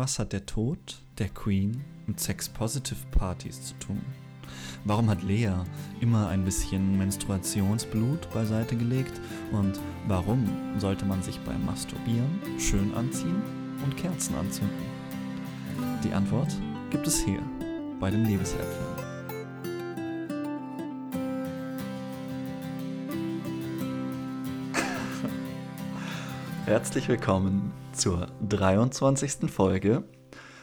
Was hat der Tod der Queen mit Sex-Positive-Partys zu tun? Warum hat Lea immer ein bisschen Menstruationsblut beiseite gelegt? Und warum sollte man sich beim Masturbieren schön anziehen und Kerzen anzünden? Die Antwort gibt es hier bei den Liebesäpfeln. Herzlich willkommen zur 23. Folge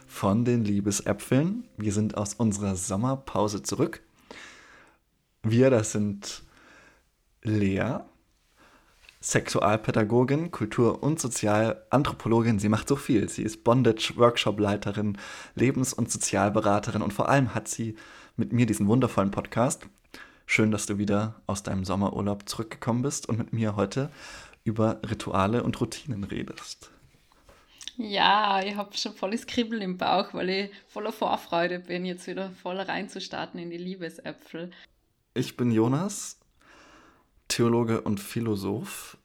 von den Liebesäpfeln. Wir sind aus unserer Sommerpause zurück. Wir, das sind Lea, Sexualpädagogin, Kultur- und Sozialanthropologin. Sie macht so viel. Sie ist Bondage-Workshop-Leiterin, Lebens- und Sozialberaterin und vor allem hat sie mit mir diesen wundervollen Podcast. Schön, dass du wieder aus deinem Sommerurlaub zurückgekommen bist und mit mir heute über Rituale und Routinen redest. Ja, ich habe schon volles Kribbeln im Bauch, weil ich voller Vorfreude bin, jetzt wieder voll reinzustarten in die Liebesäpfel. Ich bin Jonas, Theologe und Philosoph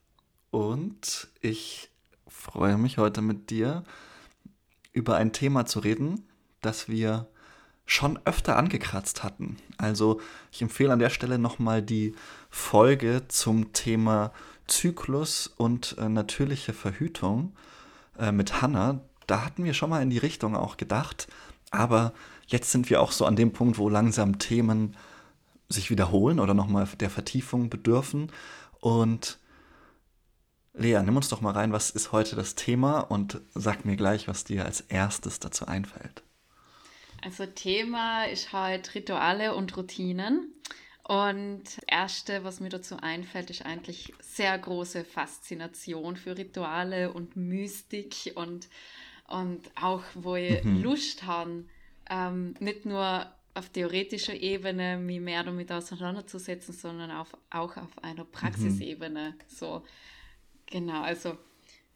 und ich freue mich heute mit dir über ein Thema zu reden, das wir schon öfter angekratzt hatten. Also ich empfehle an der Stelle nochmal die Folge zum Thema Zyklus und äh, natürliche Verhütung äh, mit Hannah, da hatten wir schon mal in die Richtung auch gedacht. Aber jetzt sind wir auch so an dem Punkt, wo langsam Themen sich wiederholen oder nochmal der Vertiefung bedürfen. Und Lea, nimm uns doch mal rein, was ist heute das Thema und sag mir gleich, was dir als erstes dazu einfällt. Also Thema ist halt Rituale und Routinen. Und das Erste, was mir dazu einfällt, ist eigentlich sehr große Faszination für Rituale und Mystik und, und auch, wo ich mhm. Lust habe, ähm, nicht nur auf theoretischer Ebene mich mehr damit auseinanderzusetzen, sondern auf, auch auf einer Praxisebene. Mhm. So, genau, also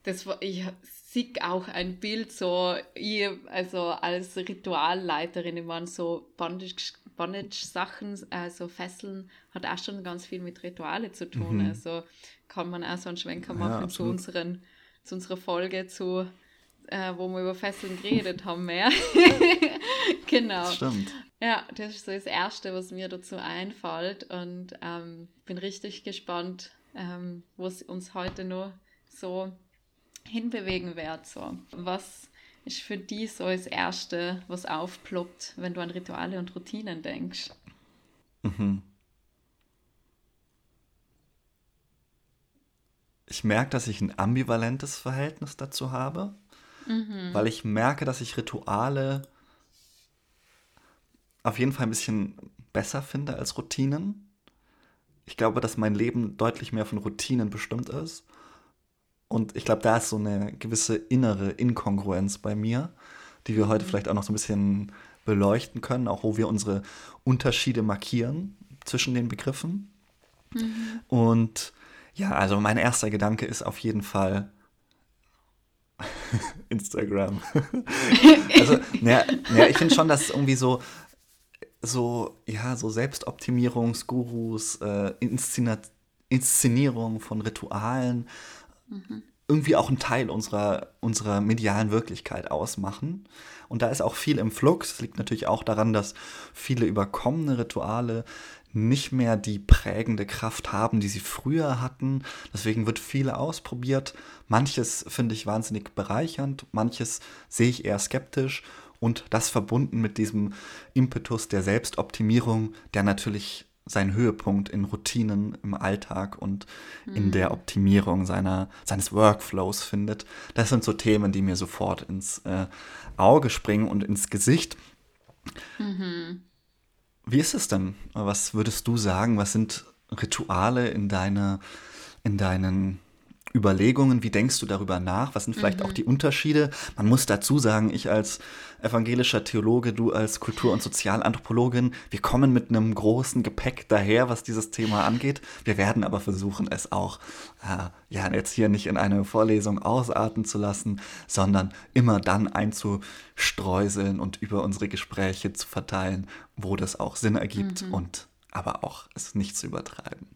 das war, ich sehe auch ein Bild so, ich, also als Ritualleiterin, ich meine so Bondage Bondage-Sachen, also Fesseln, hat auch schon ganz viel mit Rituale zu tun. Mhm. Also kann man auch so einen Schwenker machen ja, zu, unseren, zu unserer Folge zu, äh, wo wir über Fesseln geredet haben mehr. genau. Stimmt. Ja, das ist so das Erste, was mir dazu einfällt und ähm, bin richtig gespannt, ähm, wo es uns heute nur so hinbewegen wird. So. Was ist für dich so das Erste, was aufploppt, wenn du an Rituale und Routinen denkst? Mhm. Ich merke, dass ich ein ambivalentes Verhältnis dazu habe, mhm. weil ich merke, dass ich Rituale auf jeden Fall ein bisschen besser finde als Routinen. Ich glaube, dass mein Leben deutlich mehr von Routinen bestimmt ist und ich glaube, da ist so eine gewisse innere Inkongruenz bei mir, die wir heute mhm. vielleicht auch noch so ein bisschen beleuchten können, auch wo wir unsere Unterschiede markieren zwischen den Begriffen. Mhm. Und ja, also mein erster Gedanke ist auf jeden Fall Instagram. also, naja, naja, ich finde schon, dass irgendwie so, so, ja, so Selbstoptimierungsgurus, äh, Inszenierung von Ritualen mhm. irgendwie auch ein Teil unserer, unserer medialen Wirklichkeit ausmachen. Und da ist auch viel im Flux. Es liegt natürlich auch daran, dass viele überkommene Rituale nicht mehr die prägende Kraft haben, die sie früher hatten. Deswegen wird viel ausprobiert. Manches finde ich wahnsinnig bereichernd, manches sehe ich eher skeptisch. Und das verbunden mit diesem Impetus der Selbstoptimierung, der natürlich seinen Höhepunkt in Routinen im Alltag und mhm. in der Optimierung seiner, seines Workflows findet. Das sind so Themen, die mir sofort ins äh, Auge springen und ins Gesicht. Mhm. Wie ist es denn? Was würdest du sagen? Was sind Rituale in, deine, in deinen Überlegungen? Wie denkst du darüber nach? Was sind vielleicht mhm. auch die Unterschiede? Man muss dazu sagen, ich als evangelischer Theologe, du als Kultur- und Sozialanthropologin, wir kommen mit einem großen Gepäck daher, was dieses Thema angeht. Wir werden aber versuchen, es auch äh, ja jetzt hier nicht in eine Vorlesung ausarten zu lassen, sondern immer dann einzustreuseln und über unsere Gespräche zu verteilen, wo das auch Sinn ergibt mhm. und aber auch es nicht zu übertreiben.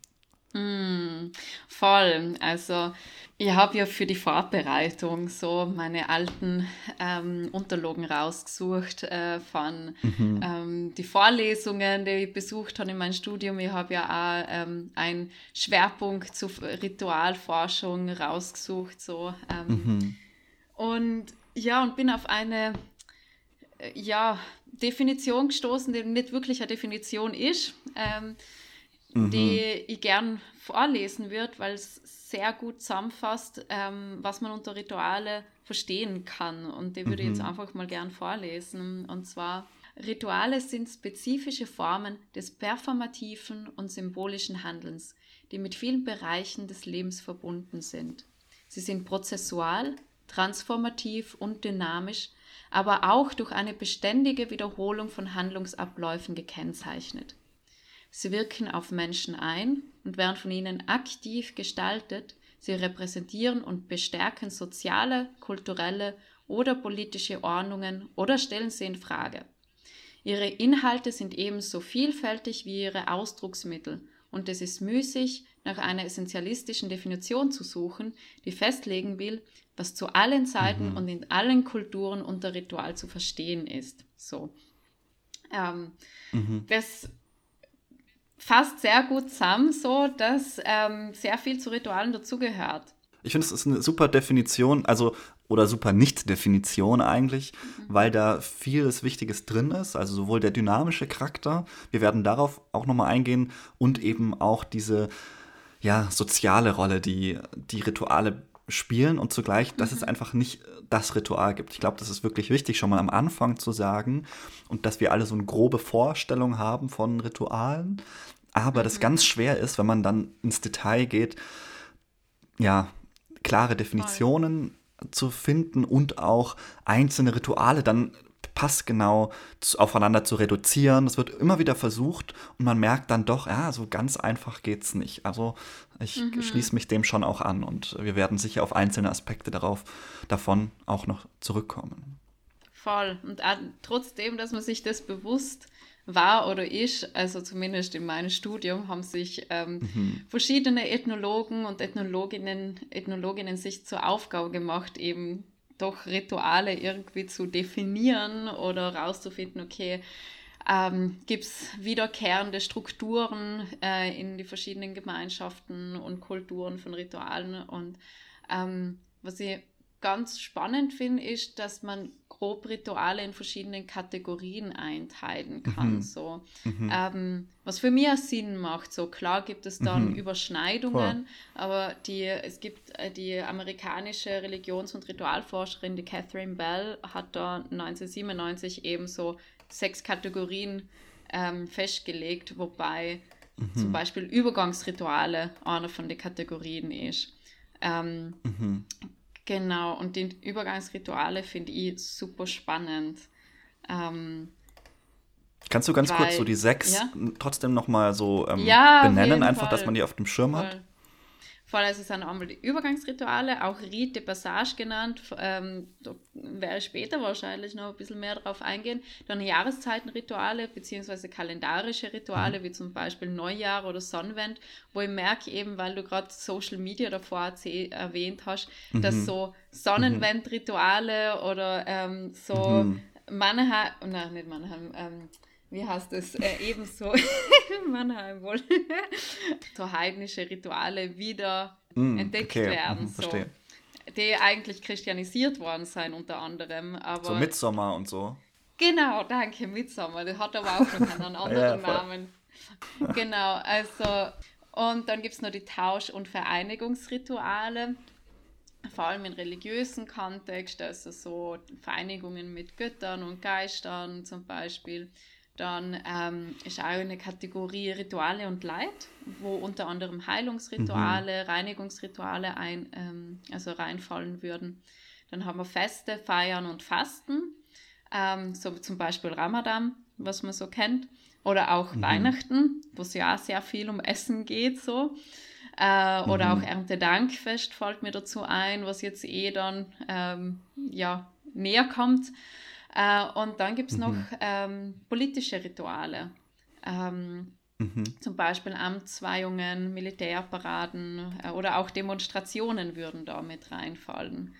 Mm, voll. Also ich habe ja für die Vorbereitung so meine alten ähm, Unterlagen rausgesucht äh, von mhm. ähm, die Vorlesungen, die ich besucht habe in meinem Studium. Ich habe ja auch ähm, einen Schwerpunkt zu Ritualforschung rausgesucht. So, ähm, mhm. Und ja, und bin auf eine äh, ja, Definition gestoßen, die nicht wirklich eine Definition ist. Mhm. die ich gern vorlesen würde, weil es sehr gut zusammenfasst, ähm, was man unter Rituale verstehen kann. Und die würde ich jetzt mhm. einfach mal gern vorlesen. Und zwar, Rituale sind spezifische Formen des performativen und symbolischen Handelns, die mit vielen Bereichen des Lebens verbunden sind. Sie sind prozessual, transformativ und dynamisch, aber auch durch eine beständige Wiederholung von Handlungsabläufen gekennzeichnet. Sie wirken auf Menschen ein und werden von ihnen aktiv gestaltet. Sie repräsentieren und bestärken soziale, kulturelle oder politische Ordnungen oder stellen sie in Frage. Ihre Inhalte sind ebenso vielfältig wie ihre Ausdrucksmittel und es ist müßig, nach einer essentialistischen Definition zu suchen, die festlegen will, was zu allen Zeiten mhm. und in allen Kulturen unter Ritual zu verstehen ist. So. Ähm, mhm. Das fasst sehr gut zusammen, so dass ähm, sehr viel zu Ritualen dazugehört. Ich finde, es ist eine super Definition, also oder super Nicht-Definition eigentlich, mhm. weil da vieles Wichtiges drin ist, also sowohl der dynamische Charakter, wir werden darauf auch nochmal eingehen, und eben auch diese ja, soziale Rolle, die die Rituale spielen und zugleich, dass mhm. es einfach nicht das Ritual gibt. Ich glaube, das ist wirklich wichtig, schon mal am Anfang zu sagen und dass wir alle so eine grobe Vorstellung haben von Ritualen, aber mhm. das ganz schwer ist, wenn man dann ins Detail geht, ja, klare Definitionen Voll. zu finden und auch einzelne Rituale dann passgenau aufeinander zu reduzieren. Das wird immer wieder versucht und man merkt dann doch, ja, so ganz einfach geht es nicht. Also ich mhm. schließe mich dem schon auch an und wir werden sicher auf einzelne Aspekte darauf, davon auch noch zurückkommen. Voll. Und trotzdem, dass man sich das bewusst war oder ist, also zumindest in meinem Studium, haben sich ähm, mhm. verschiedene Ethnologen und Ethnologinnen, Ethnologinnen sich zur Aufgabe gemacht, eben doch Rituale irgendwie zu definieren oder rauszufinden, okay, ähm, gibt es wiederkehrende Strukturen äh, in die verschiedenen Gemeinschaften und Kulturen von Ritualen. Und ähm, was ich ganz spannend finde, ist, dass man grob Rituale in verschiedenen Kategorien einteilen kann. Mhm. So. Mhm. Ähm, was für mich Sinn macht. So klar gibt es dann mhm. Überschneidungen, Voll. aber die, es gibt äh, die amerikanische Religions- und Ritualforscherin, die Catherine Bell, hat da 1997 eben so sechs Kategorien ähm, festgelegt, wobei zum mhm. Beispiel Übergangsrituale einer von den Kategorien ist. Ähm, mhm. Genau, und die Übergangsrituale finde ich super spannend. Ähm, Kannst du ganz weil, kurz so die sechs ja? trotzdem nochmal so ähm, ja, benennen, einfach, Fall. dass man die auf dem Schirm Voll. hat? Vor allem sind einmal die Übergangsrituale, auch Rite de Passage genannt. Ähm, da werde ich später wahrscheinlich noch ein bisschen mehr darauf eingehen. Dann Jahreszeitenrituale beziehungsweise kalendarische Rituale, mhm. wie zum Beispiel Neujahr oder Sonnenwend, wo ich merke eben, weil du gerade Social Media davor erwähnt hast, mhm. dass so Sonnenwend-Rituale oder ähm, so mhm. Mannheim, nein, nicht Mannheim, ähm, wie heißt es, äh, ebenso Mannheim wohl, so heidnische Rituale wieder mm, entdeckt okay. werden. Mm, so, die eigentlich christianisiert worden sein unter anderem. Aber so Mitsommer und so. Genau, danke, Mitsommer. Das hat aber auch noch einen anderen ja, Namen. Genau, also und dann gibt es noch die Tausch- und Vereinigungsrituale vor allem in religiösen Kontext, also so Vereinigungen mit Göttern und Geistern zum Beispiel. Dann ähm, ist auch eine Kategorie Rituale und Leid, wo unter anderem Heilungsrituale, mhm. Reinigungsrituale ein, ähm, also reinfallen würden. Dann haben wir Feste, Feiern und Fasten, ähm, so zum Beispiel Ramadan, was man so kennt, oder auch mhm. Weihnachten, wo es ja auch sehr viel um Essen geht, so. Äh, mhm. Oder auch Erntedankfest fällt mir dazu ein, was jetzt eh dann ähm, ja, näher kommt. Äh, und dann gibt es mhm. noch ähm, politische Rituale. Ähm, Mhm. Zum Beispiel Amtsweihungen, Militärparaden äh, oder auch Demonstrationen würden da mit reinfallen.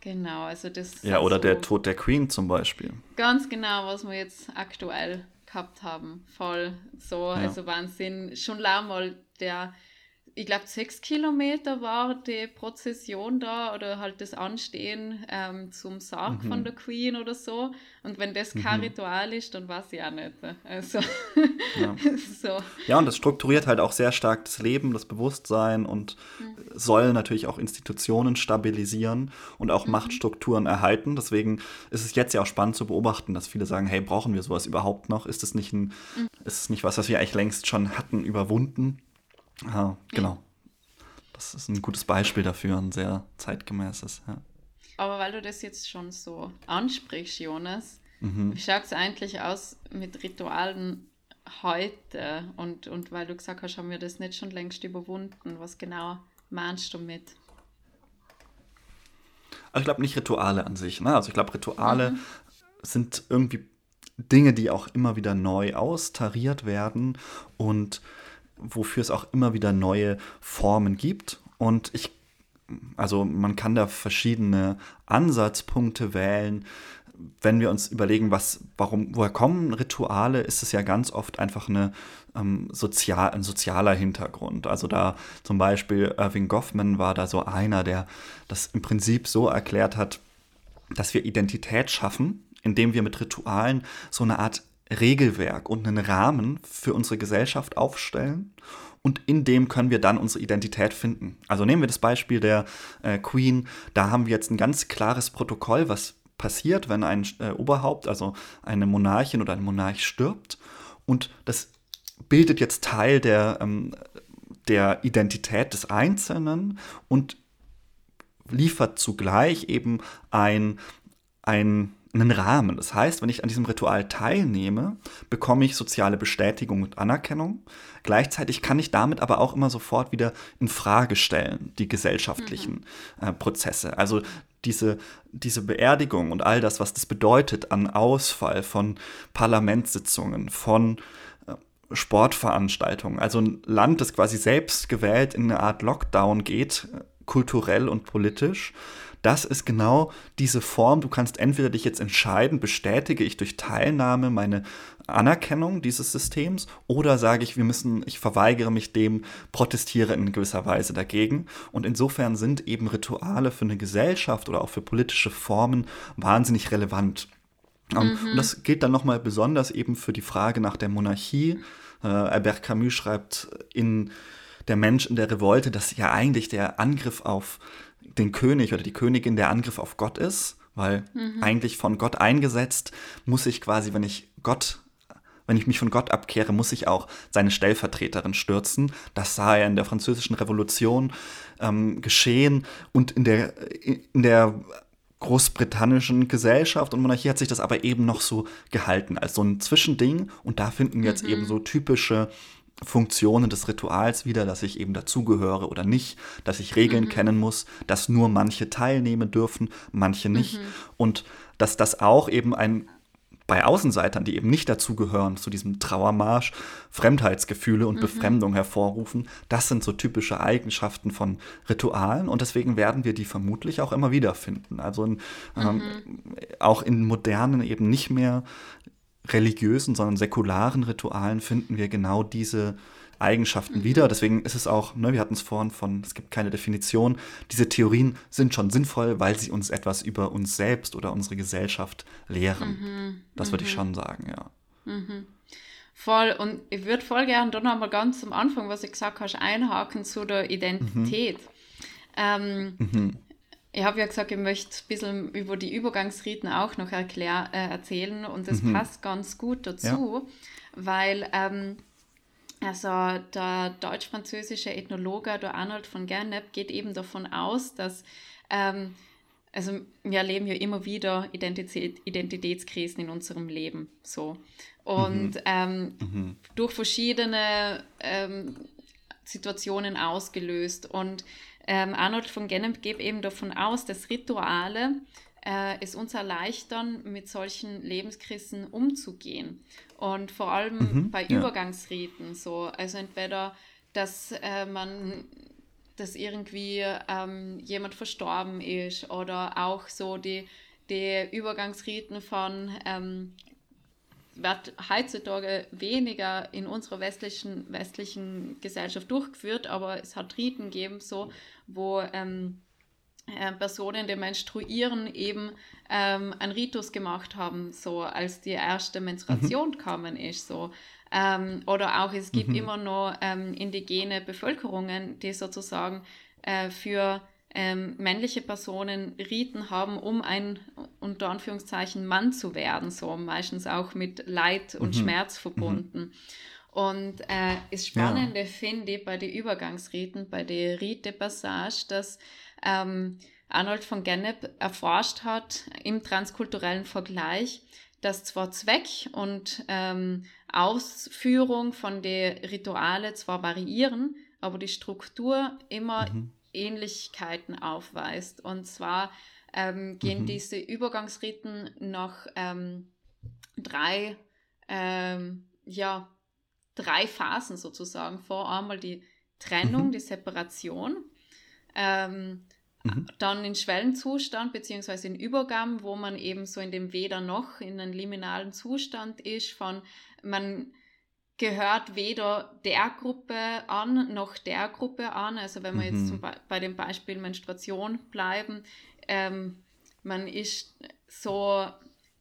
Genau, also das. Ja, oder so der Tod der Queen zum Beispiel. Ganz genau, was wir jetzt aktuell gehabt haben. Voll so, ja. also Wahnsinn. Schon mal der ich glaube, sechs Kilometer war die Prozession da oder halt das Anstehen ähm, zum Sarg mhm. von der Queen oder so. Und wenn das kein mhm. Ritual ist, dann weiß ich auch nicht. Also, ja. so. ja, und das strukturiert halt auch sehr stark das Leben, das Bewusstsein und mhm. soll natürlich auch Institutionen stabilisieren und auch mhm. Machtstrukturen erhalten. Deswegen ist es jetzt ja auch spannend zu beobachten, dass viele sagen, hey, brauchen wir sowas überhaupt noch? Ist es nicht, ein, mhm. ist es nicht was, was wir eigentlich längst schon hatten, überwunden? Ja, genau. Das ist ein gutes Beispiel dafür, ein sehr zeitgemäßes. Ja. Aber weil du das jetzt schon so ansprichst, Jonas, mhm. wie schaut es eigentlich aus mit Ritualen heute? Und, und weil du gesagt hast, haben wir das nicht schon längst überwunden. Was genau meinst du mit? Also ich glaube nicht Rituale an sich. Ne? Also ich glaube, Rituale mhm. sind irgendwie Dinge, die auch immer wieder neu austariert werden und wofür es auch immer wieder neue Formen gibt. Und ich, also man kann da verschiedene Ansatzpunkte wählen. Wenn wir uns überlegen, was, warum, woher kommen Rituale, ist es ja ganz oft einfach eine, ähm, sozial, ein sozialer Hintergrund. Also da zum Beispiel Irving Goffman war da so einer, der das im Prinzip so erklärt hat, dass wir Identität schaffen, indem wir mit Ritualen so eine Art Regelwerk und einen Rahmen für unsere Gesellschaft aufstellen und in dem können wir dann unsere Identität finden. Also nehmen wir das Beispiel der äh, Queen, da haben wir jetzt ein ganz klares Protokoll, was passiert, wenn ein äh, Oberhaupt, also eine Monarchin oder ein Monarch stirbt und das bildet jetzt Teil der, ähm, der Identität des Einzelnen und liefert zugleich eben ein, ein einen Rahmen. Das heißt, wenn ich an diesem Ritual teilnehme, bekomme ich soziale Bestätigung und Anerkennung. Gleichzeitig kann ich damit aber auch immer sofort wieder in Frage stellen, die gesellschaftlichen mhm. äh, Prozesse. Also diese, diese Beerdigung und all das, was das bedeutet an Ausfall von Parlamentssitzungen, von äh, Sportveranstaltungen. Also ein Land, das quasi selbst gewählt in eine Art Lockdown geht, äh, kulturell und politisch das ist genau diese Form. Du kannst entweder dich jetzt entscheiden, bestätige ich durch Teilnahme meine Anerkennung dieses Systems oder sage ich, wir müssen, ich verweigere mich dem, protestiere in gewisser Weise dagegen. Und insofern sind eben Rituale für eine Gesellschaft oder auch für politische Formen wahnsinnig relevant. Ähm, mhm. Und das gilt dann nochmal besonders eben für die Frage nach der Monarchie. Äh, Albert Camus schreibt in Der Mensch in der Revolte, dass ja eigentlich der Angriff auf den König oder die Königin der Angriff auf Gott ist, weil mhm. eigentlich von Gott eingesetzt muss ich quasi, wenn ich Gott wenn ich mich von Gott abkehre, muss ich auch seine Stellvertreterin stürzen. Das sah er in der Französischen Revolution ähm, geschehen und in der, in der großbritannischen Gesellschaft und Monarchie hat sich das aber eben noch so gehalten als so ein Zwischending und da finden jetzt mhm. eben so typische Funktionen des Rituals wieder, dass ich eben dazugehöre oder nicht, dass ich Regeln mhm. kennen muss, dass nur manche teilnehmen dürfen, manche nicht. Mhm. Und dass das auch eben ein bei Außenseitern, die eben nicht dazugehören, zu diesem Trauermarsch, Fremdheitsgefühle und mhm. Befremdung hervorrufen. Das sind so typische Eigenschaften von Ritualen und deswegen werden wir die vermutlich auch immer wieder finden. Also in, ähm, mhm. auch in modernen eben nicht mehr religiösen, sondern säkularen Ritualen finden wir genau diese Eigenschaften mhm. wieder. Deswegen ist es auch, ne, wir hatten es vorhin von, es gibt keine Definition. Diese Theorien sind schon sinnvoll, weil sie uns etwas über uns selbst oder unsere Gesellschaft lehren. Mhm. Das würde ich mhm. schon sagen, ja. Mhm. Voll. Und ich würde voll gerne doch nochmal ganz am Anfang, was ich gesagt habe, einhaken zu der Identität. Mhm. Ähm, mhm. Ich habe ja gesagt, ich möchte ein bisschen über die Übergangsriten auch noch erklär, äh, erzählen und das mhm. passt ganz gut dazu, ja. weil ähm, also der deutsch-französische Ethnologe der Arnold von Gernep geht eben davon aus, dass ähm, also wir erleben ja immer wieder Identität, Identitätskrisen in unserem Leben so und mhm. Ähm, mhm. durch verschiedene ähm, Situationen ausgelöst und ähm, Arnold von Gennep geht eben davon aus, dass Rituale äh, es uns erleichtern, mit solchen Lebenskrisen umzugehen. Und vor allem mhm, bei ja. Übergangsriten so. Also entweder, dass äh, man dass irgendwie ähm, jemand verstorben ist oder auch so die, die Übergangsriten von ähm, wird heutzutage weniger in unserer westlichen, westlichen Gesellschaft durchgeführt, aber es hat Riten gegeben, so, wo ähm, äh, Personen, die menstruieren, eben ähm, einen Ritus gemacht haben, so als die erste Menstruation mhm. gekommen ist. So. Ähm, oder auch es gibt mhm. immer noch ähm, indigene Bevölkerungen, die sozusagen äh, für ähm, männliche Personen Riten haben, um ein unter Anführungszeichen Mann zu werden, so meistens auch mit Leid und mhm. Schmerz verbunden. Mhm. Und äh, das Spannende ja. finde ich bei den Übergangsriten, bei der Rite Passage, dass ähm, Arnold von Gennep erforscht hat im transkulturellen Vergleich, dass zwar Zweck und ähm, Ausführung von den Rituale zwar variieren, aber die Struktur immer mhm. Ähnlichkeiten aufweist. Und zwar ähm, gehen mhm. diese Übergangsriten nach ähm, drei, ähm, ja, drei Phasen sozusagen vor. Einmal die Trennung, mhm. die Separation, ähm, mhm. dann den Schwellenzustand beziehungsweise den Übergang, wo man eben so in dem Weder noch in einem liminalen Zustand ist von man gehört weder der Gruppe an noch der Gruppe an. Also wenn wir mhm. jetzt zum bei dem Beispiel Menstruation bleiben, ähm, man ist so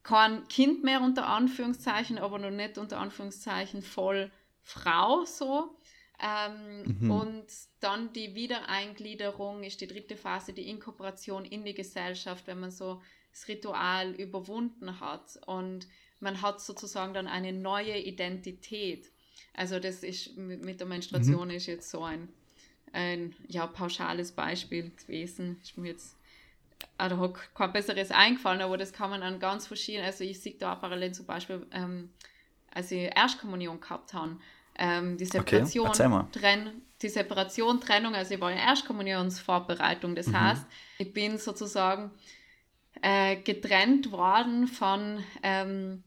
kein Kind mehr unter Anführungszeichen, aber noch nicht unter Anführungszeichen voll Frau so. Ähm, mhm. Und dann die Wiedereingliederung ist die dritte Phase, die Inkorporation in die Gesellschaft, wenn man so das Ritual überwunden hat. Und man hat sozusagen dann eine neue Identität. Also das ist mit der Menstruation mhm. ist jetzt so ein, ein ja, pauschales Beispiel gewesen. Ich mir jetzt also hat kein besseres eingefallen, aber das kann man an ganz verschiedenen, also ich sehe da parallel zum Beispiel, ähm, als ich Erstkommunion gehabt habe, ähm, die Separation, okay, Trenn, die Separation, Trennung, also ich war in Erstkommunionsvorbereitung, das mhm. heißt, ich bin sozusagen äh, getrennt worden von ähm,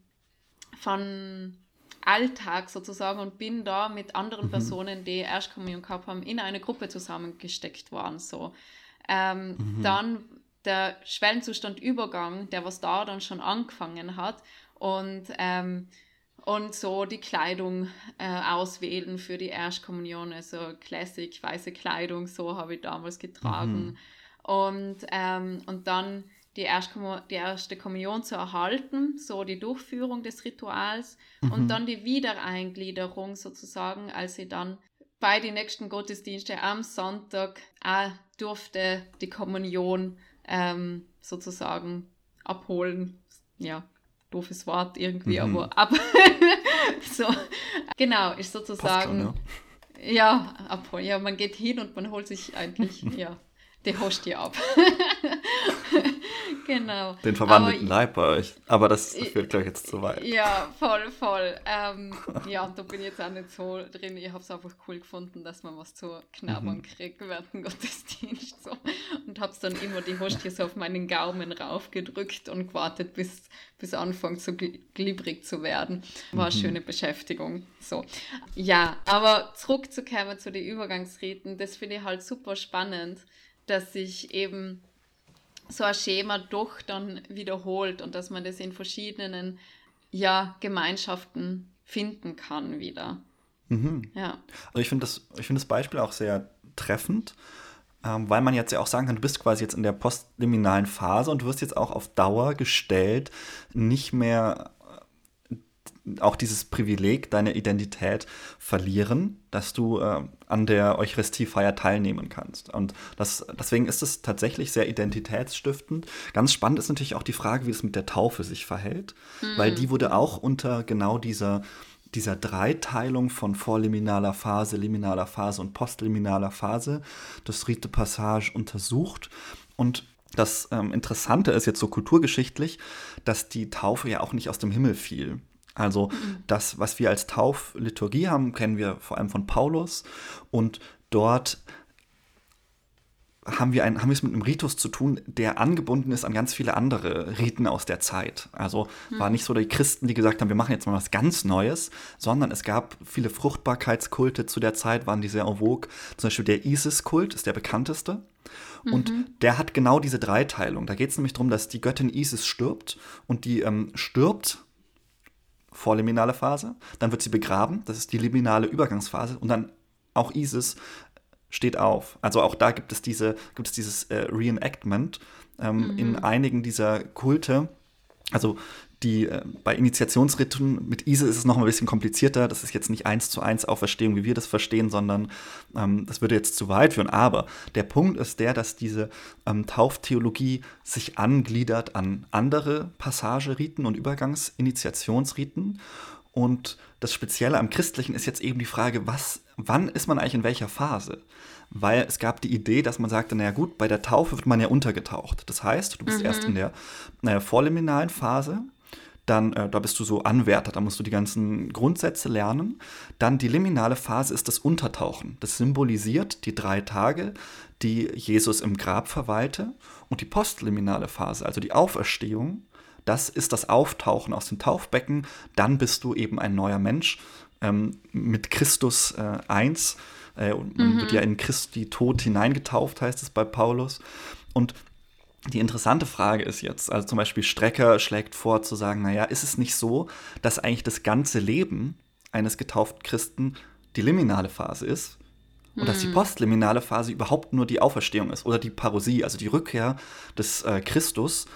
von Alltag sozusagen und bin da mit anderen mhm. Personen, die Erstkommunion gehabt haben, in eine Gruppe zusammengesteckt worden. So. Ähm, mhm. Dann der Schwellenzustand Übergang, der was da dann schon angefangen hat und, ähm, und so die Kleidung äh, auswählen für die Erstkommunion, also Classic, weiße Kleidung, so habe ich damals getragen. Mhm. Und, ähm, und dann die, Erstkommun die erste Kommunion zu erhalten, so die Durchführung des Rituals mhm. und dann die Wiedereingliederung sozusagen, als sie dann bei den nächsten Gottesdiensten am Sonntag auch durfte die Kommunion ähm, sozusagen abholen. Ja, doofes Wort irgendwie, mhm. aber ab. so, genau, ist sozusagen. Schon, ja. ja, abholen. Ja, man geht hin und man holt sich eigentlich, ja, die Hostie ab. Genau. Den verwandelten Aber, Leib bei euch. Aber das führt, glaube ich, jetzt zu weit. Ja, voll, voll. Ähm, ja, da bin ich jetzt auch nicht so drin. Ich habe es einfach cool gefunden, dass man was zu knabbern mhm. kriegt während dem Gottesdienst. So. Und habe dann immer die Hostie so auf meinen Gaumen raufgedrückt und gewartet, bis, bis anfängt so glibrig zu werden. War eine mhm. schöne Beschäftigung. So. Ja, aber zurückzukommen zu den Übergangsreden, das finde ich halt super spannend, dass sich eben so ein Schema doch dann wiederholt und dass man das in verschiedenen ja, Gemeinschaften finden kann wieder. Mhm. Ja. Also ich finde das, find das Beispiel auch sehr treffend, ähm, weil man jetzt ja auch sagen kann, du bist quasi jetzt in der postliminalen Phase und du wirst jetzt auch auf Dauer gestellt, nicht mehr auch dieses Privileg, deine Identität verlieren, dass du äh, an der Eucharistiefeier teilnehmen kannst. Und das, deswegen ist es tatsächlich sehr identitätsstiftend. Ganz spannend ist natürlich auch die Frage, wie es mit der Taufe sich verhält, mhm. weil die wurde auch unter genau dieser dieser Dreiteilung von vorliminaler Phase, liminaler Phase und postliminaler Phase das Rite Passage untersucht. Und das ähm, Interessante ist jetzt so kulturgeschichtlich, dass die Taufe ja auch nicht aus dem Himmel fiel. Also mhm. das, was wir als Taufliturgie haben, kennen wir vor allem von Paulus. Und dort haben wir, ein, haben wir es mit einem Ritus zu tun, der angebunden ist an ganz viele andere Riten aus der Zeit. Also hm. war nicht so die Christen, die gesagt haben, wir machen jetzt mal was ganz Neues, sondern es gab viele Fruchtbarkeitskulte zu der Zeit, waren die sehr en vogue. Zum Beispiel der Isis-Kult ist der bekannteste. Und mhm. der hat genau diese Dreiteilung. Da geht es nämlich darum, dass die Göttin Isis stirbt und die ähm, stirbt, vorliminale Phase, dann wird sie begraben, das ist die liminale Übergangsphase und dann auch Isis steht auf. Also auch da gibt es diese, gibt es dieses äh, Reenactment ähm, mhm. in einigen dieser Kulte. Also die, äh, bei Initiationsriten mit Ise ist es noch ein bisschen komplizierter. Das ist jetzt nicht eins zu eins Auferstehung, wie wir das verstehen, sondern ähm, das würde jetzt zu weit führen. Aber der Punkt ist der, dass diese ähm, Tauftheologie sich angliedert an andere Passageriten und Übergangsinitiationsriten. Und das Spezielle am Christlichen ist jetzt eben die Frage, was, wann ist man eigentlich in welcher Phase? Weil es gab die Idee, dass man sagte, naja gut, bei der Taufe wird man ja untergetaucht. Das heißt, du bist mhm. erst in der naja, vorliminalen Phase, dann äh, da bist du so Anwärter, da musst du die ganzen Grundsätze lernen. Dann die liminale Phase ist das Untertauchen. Das symbolisiert die drei Tage, die Jesus im Grab verweilte. Und die postliminale Phase, also die Auferstehung, das ist das Auftauchen aus dem Taufbecken. Dann bist du eben ein neuer Mensch ähm, mit Christus äh, eins. Äh, man mhm. wird ja in Christi Tod hineingetauft, heißt es bei Paulus. Und die interessante Frage ist jetzt, also zum Beispiel Strecker schlägt vor zu sagen, naja, ist es nicht so, dass eigentlich das ganze Leben eines getauften Christen die liminale Phase ist und hm. dass die hm. postliminale Phase überhaupt nur die Auferstehung ist oder die Parosie, also die Rückkehr des äh, Christus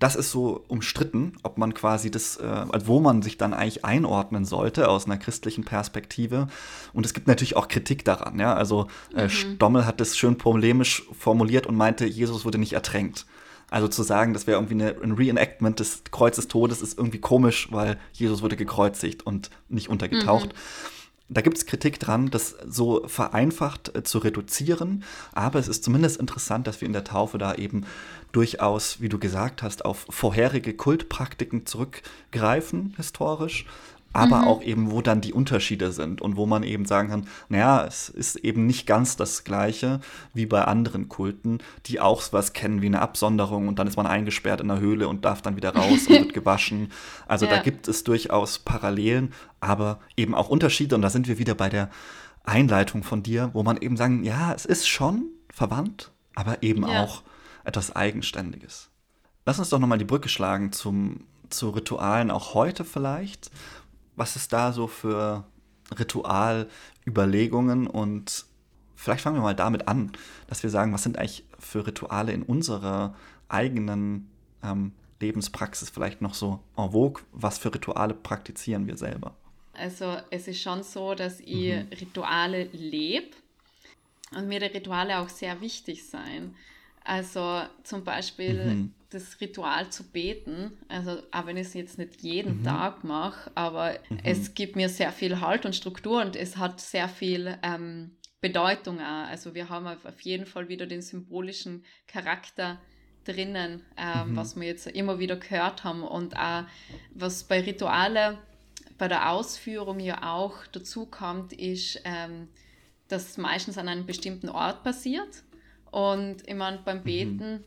das ist so umstritten, ob man quasi das, äh, wo man sich dann eigentlich einordnen sollte aus einer christlichen Perspektive. Und es gibt natürlich auch Kritik daran. Ja? Also äh, mhm. Stommel hat das schön polemisch formuliert und meinte, Jesus wurde nicht ertränkt. Also zu sagen, das wäre irgendwie eine, ein Reenactment des Kreuzes Todes, ist irgendwie komisch, weil Jesus wurde gekreuzigt und nicht untergetaucht. Mhm. Da gibt es Kritik dran, das so vereinfacht äh, zu reduzieren, aber es ist zumindest interessant, dass wir in der Taufe da eben durchaus, wie du gesagt hast, auf vorherige Kultpraktiken zurückgreifen, historisch, aber mhm. auch eben, wo dann die Unterschiede sind und wo man eben sagen kann, naja, es ist eben nicht ganz das Gleiche wie bei anderen Kulten, die auch was kennen wie eine Absonderung und dann ist man eingesperrt in der Höhle und darf dann wieder raus und wird gewaschen. Also ja. da gibt es durchaus Parallelen, aber eben auch Unterschiede und da sind wir wieder bei der Einleitung von dir, wo man eben sagen, ja, es ist schon verwandt, aber eben ja. auch etwas Eigenständiges. Lass uns doch nochmal die Brücke schlagen zum, zu Ritualen auch heute vielleicht. Was ist da so für Ritualüberlegungen und vielleicht fangen wir mal damit an, dass wir sagen, was sind eigentlich für Rituale in unserer eigenen ähm, Lebenspraxis vielleicht noch so en vogue? Was für Rituale praktizieren wir selber? Also es ist schon so, dass ich mhm. Rituale lebe und mir die Rituale auch sehr wichtig sein. Also zum Beispiel mhm. Das Ritual zu beten, also auch wenn ich es jetzt nicht jeden mhm. Tag mache, aber mhm. es gibt mir sehr viel Halt und Struktur und es hat sehr viel ähm, Bedeutung auch. Also wir haben auf jeden Fall wieder den symbolischen Charakter drinnen, ähm, mhm. was wir jetzt immer wieder gehört haben und auch was bei Rituale bei der Ausführung ja auch dazu kommt, ist, ähm, dass meistens an einem bestimmten Ort passiert und ich meine, beim mhm. Beten.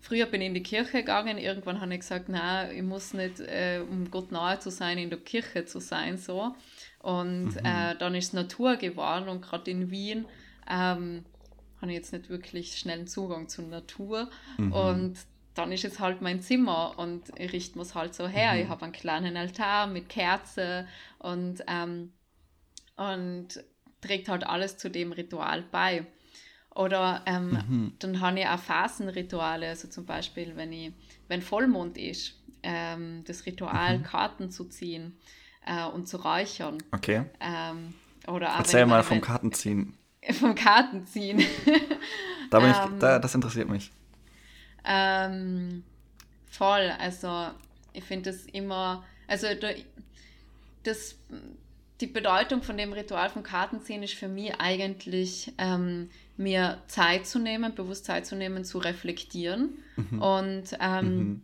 Früher bin ich in die Kirche gegangen, irgendwann habe ich gesagt, nein, ich muss nicht, äh, um Gott nahe zu sein, in der Kirche zu sein, so. Und mhm. äh, dann ist es Natur geworden und gerade in Wien ähm, habe ich jetzt nicht wirklich schnellen Zugang zur Natur. Mhm. Und dann ist es halt mein Zimmer und ich richte mir es halt so her. Mhm. Ich habe einen kleinen Altar mit Kerze und, ähm, und trägt halt alles zu dem Ritual bei. Oder ähm, mhm. dann habe ich auch Phasenrituale, also zum Beispiel, wenn, ich, wenn Vollmond ist, ähm, das Ritual, mhm. Karten zu ziehen äh, und zu räuchern. Okay. Ähm, oder Erzähl mal vom Kartenziehen. Vom Kartenziehen. da bin ich, ähm, da, das interessiert mich. Ähm, voll, also ich finde das immer, also das, die Bedeutung von dem Ritual vom Kartenziehen ist für mich eigentlich ähm, mir Zeit zu nehmen, bewusst Zeit zu nehmen, zu reflektieren. Mhm. Und, ähm, mhm.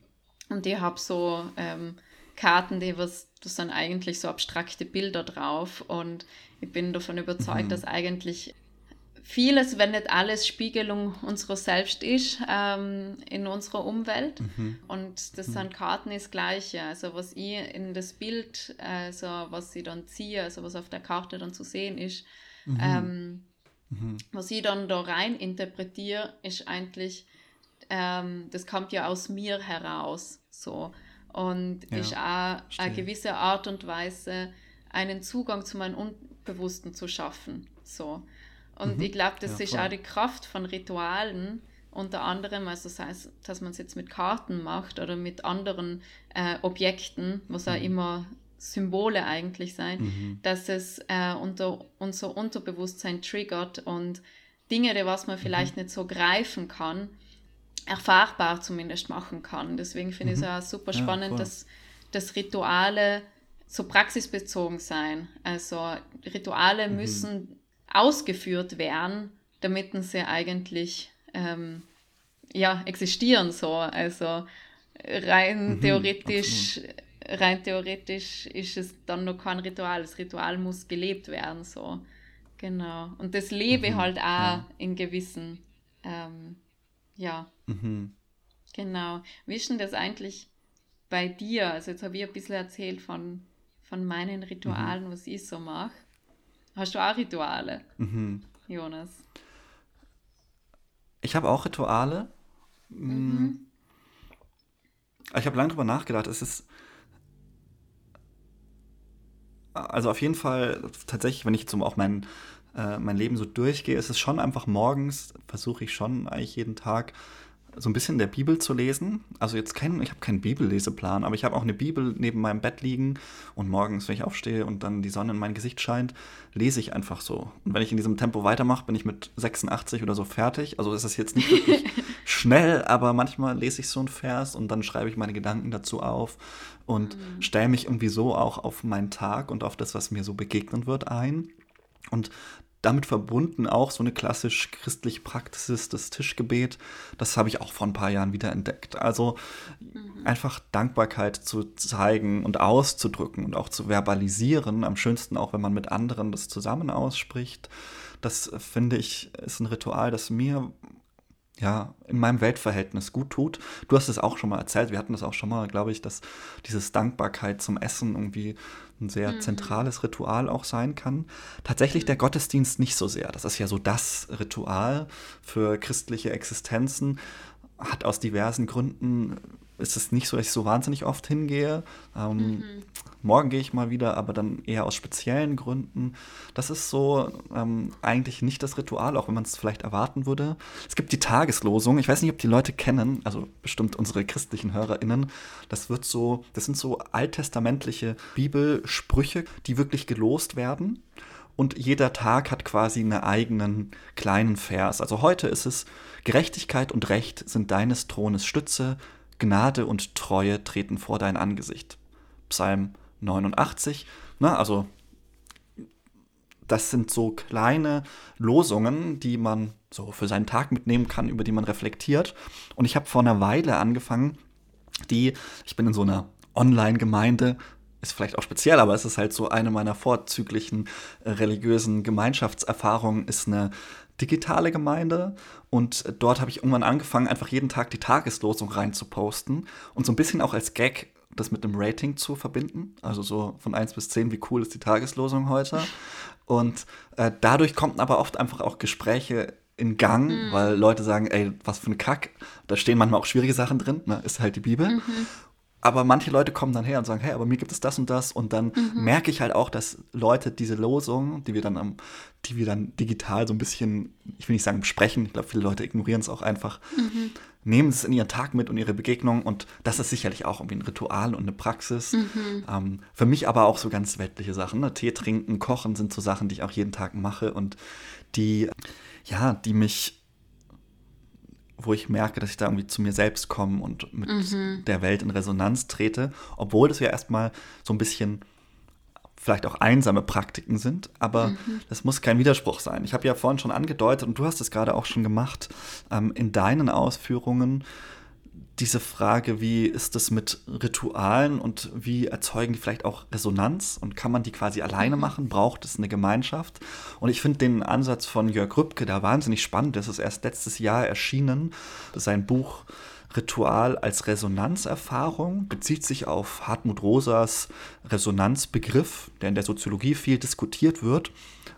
und ich habe so ähm, Karten, die was, das sind eigentlich so abstrakte Bilder drauf. Und ich bin davon überzeugt, mhm. dass eigentlich vieles, wenn nicht alles, Spiegelung unserer selbst ist ähm, in unserer Umwelt. Mhm. Und das mhm. sind Karten das Gleiche. Also was ich in das Bild, also was ich dann ziehe, also was auf der Karte dann zu sehen ist, mhm. Ähm, mhm. was ich dann da rein interpretiere, ist eigentlich, ähm, das kommt ja aus mir heraus. So. Und ja, ist auch verstehe. eine gewisse Art und Weise, einen Zugang zu meinem Unbewussten zu schaffen. So. Und mhm. ich glaube, das ja, ist auch die Kraft von Ritualen, unter anderem, also sei es, dass man es jetzt mit Karten macht oder mit anderen äh, Objekten, was auch mhm. immer Symbole eigentlich sein, mhm. dass es äh, unter unser Unterbewusstsein triggert und Dinge, die was man vielleicht mhm. nicht so greifen kann, erfahrbar zumindest machen kann. Deswegen finde ich es mhm. auch super spannend, ja, dass, dass Rituale so praxisbezogen sein. Also Rituale mhm. müssen ausgeführt werden, damit sie eigentlich ähm, ja, existieren so. Also rein mhm, theoretisch, rein theoretisch ist es dann noch kein Ritual. Das Ritual muss gelebt werden so. Genau. Und das lebe mhm, halt auch ja. in gewissen, ähm, ja. Mhm. Genau. Wie ist denn das eigentlich bei dir? Also jetzt habe ich ein bisschen erzählt von, von meinen Ritualen, mhm. was ich so mache. Hast du auch Rituale, mhm. Jonas? Ich habe auch Rituale. Mm. Mhm. Ich habe lange drüber nachgedacht. Es ist. Also auf jeden Fall, tatsächlich, wenn ich zum auch mein, äh, mein Leben so durchgehe, ist es schon einfach morgens, versuche ich schon eigentlich jeden Tag so ein bisschen der Bibel zu lesen. Also jetzt kein, ich habe keinen Bibelleseplan, aber ich habe auch eine Bibel neben meinem Bett liegen und morgens, wenn ich aufstehe und dann die Sonne in mein Gesicht scheint, lese ich einfach so. Und wenn ich in diesem Tempo weitermache, bin ich mit 86 oder so fertig. Also ist es jetzt nicht wirklich schnell, aber manchmal lese ich so einen Vers und dann schreibe ich meine Gedanken dazu auf und mhm. stelle mich irgendwie so auch auf meinen Tag und auf das, was mir so begegnen wird, ein. Und damit verbunden auch so eine klassisch christliche Praxis, das Tischgebet. Das habe ich auch vor ein paar Jahren wieder entdeckt. Also mhm. einfach Dankbarkeit zu zeigen und auszudrücken und auch zu verbalisieren. Am schönsten auch, wenn man mit anderen das zusammen ausspricht. Das finde ich ist ein Ritual, das mir ja, in meinem Weltverhältnis gut tut. Du hast es auch schon mal erzählt, wir hatten das auch schon mal, glaube ich, dass dieses Dankbarkeit zum Essen irgendwie ein sehr mhm. zentrales Ritual auch sein kann. Tatsächlich der Gottesdienst nicht so sehr. Das ist ja so das Ritual für christliche Existenzen. Hat aus diversen Gründen ist es nicht so, dass ich so wahnsinnig oft hingehe. Ähm, mhm. Morgen gehe ich mal wieder, aber dann eher aus speziellen Gründen. Das ist so ähm, eigentlich nicht das Ritual, auch wenn man es vielleicht erwarten würde. Es gibt die Tageslosung. Ich weiß nicht, ob die Leute kennen, also bestimmt unsere christlichen HörerInnen. Das wird so, das sind so alttestamentliche Bibelsprüche, die wirklich gelost werden. Und jeder Tag hat quasi einen eigenen kleinen Vers. Also heute ist es Gerechtigkeit und Recht sind deines Thrones Stütze, Gnade und Treue treten vor dein Angesicht. Psalm 89. Ne, also das sind so kleine Losungen, die man so für seinen Tag mitnehmen kann, über die man reflektiert. Und ich habe vor einer Weile angefangen, die, ich bin in so einer Online-Gemeinde, ist vielleicht auch speziell, aber es ist halt so eine meiner vorzüglichen äh, religiösen Gemeinschaftserfahrungen, ist eine digitale Gemeinde und dort habe ich irgendwann angefangen, einfach jeden Tag die Tageslosung rein zu posten und so ein bisschen auch als Gag das mit einem Rating zu verbinden. Also so von 1 bis 10, wie cool ist die Tageslosung heute. Und äh, dadurch kommen aber oft einfach auch Gespräche in Gang, mhm. weil Leute sagen, ey, was für ein Kack. Da stehen manchmal auch schwierige Sachen drin, ne? ist halt die Bibel. Mhm aber manche Leute kommen dann her und sagen, hey, aber mir gibt es das und das und dann mhm. merke ich halt auch, dass Leute diese Losung, die wir dann am, die wir dann digital so ein bisschen, ich will nicht sagen besprechen, ich glaube, viele Leute ignorieren es auch einfach, mhm. nehmen es in ihren Tag mit und ihre Begegnung und das ist sicherlich auch irgendwie ein Ritual und eine Praxis. Mhm. Ähm, für mich aber auch so ganz weltliche Sachen, ne? Tee trinken, kochen sind so Sachen, die ich auch jeden Tag mache und die, ja, die mich wo ich merke, dass ich da irgendwie zu mir selbst komme und mit mhm. der Welt in Resonanz trete, obwohl das ja erstmal so ein bisschen vielleicht auch einsame Praktiken sind, aber mhm. das muss kein Widerspruch sein. Ich habe ja vorhin schon angedeutet und du hast es gerade auch schon gemacht ähm, in deinen Ausführungen, diese Frage, wie ist es mit Ritualen und wie erzeugen die vielleicht auch Resonanz und kann man die quasi alleine mhm. machen? Braucht es eine Gemeinschaft? Und ich finde den Ansatz von Jörg Rübke da wahnsinnig spannend. Das ist erst letztes Jahr erschienen. Sein Buch Ritual als Resonanzerfahrung bezieht sich auf Hartmut Rosas Resonanzbegriff, der in der Soziologie viel diskutiert wird.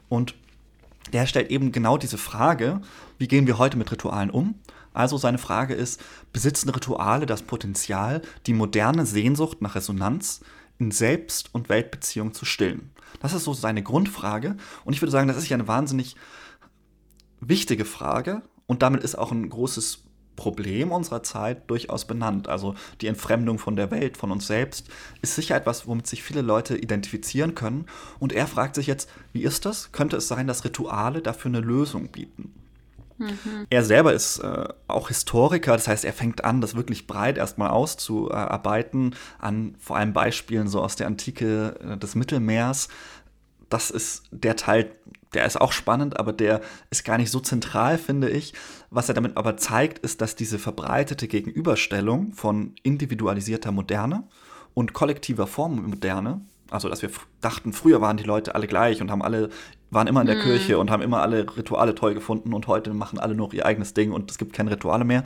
Und der stellt eben genau diese Frage, wie gehen wir heute mit Ritualen um? Also seine Frage ist, besitzen Rituale das Potenzial, die moderne Sehnsucht nach Resonanz in Selbst- und Weltbeziehung zu stillen? Das ist so seine Grundfrage. Und ich würde sagen, das ist ja eine wahnsinnig wichtige Frage. Und damit ist auch ein großes Problem unserer Zeit durchaus benannt. Also die Entfremdung von der Welt, von uns selbst, ist sicher etwas, womit sich viele Leute identifizieren können. Und er fragt sich jetzt, wie ist das? Könnte es sein, dass Rituale dafür eine Lösung bieten? Mhm. Er selber ist äh, auch Historiker, das heißt, er fängt an, das wirklich breit erstmal auszuarbeiten, an vor allem Beispielen so aus der Antike äh, des Mittelmeers. Das ist der Teil, der ist auch spannend, aber der ist gar nicht so zentral, finde ich. Was er damit aber zeigt, ist, dass diese verbreitete Gegenüberstellung von individualisierter Moderne und kollektiver Formmoderne, also dass wir dachten, früher waren die Leute alle gleich und haben alle waren immer in der mhm. Kirche und haben immer alle Rituale toll gefunden und heute machen alle nur ihr eigenes Ding und es gibt keine Rituale mehr.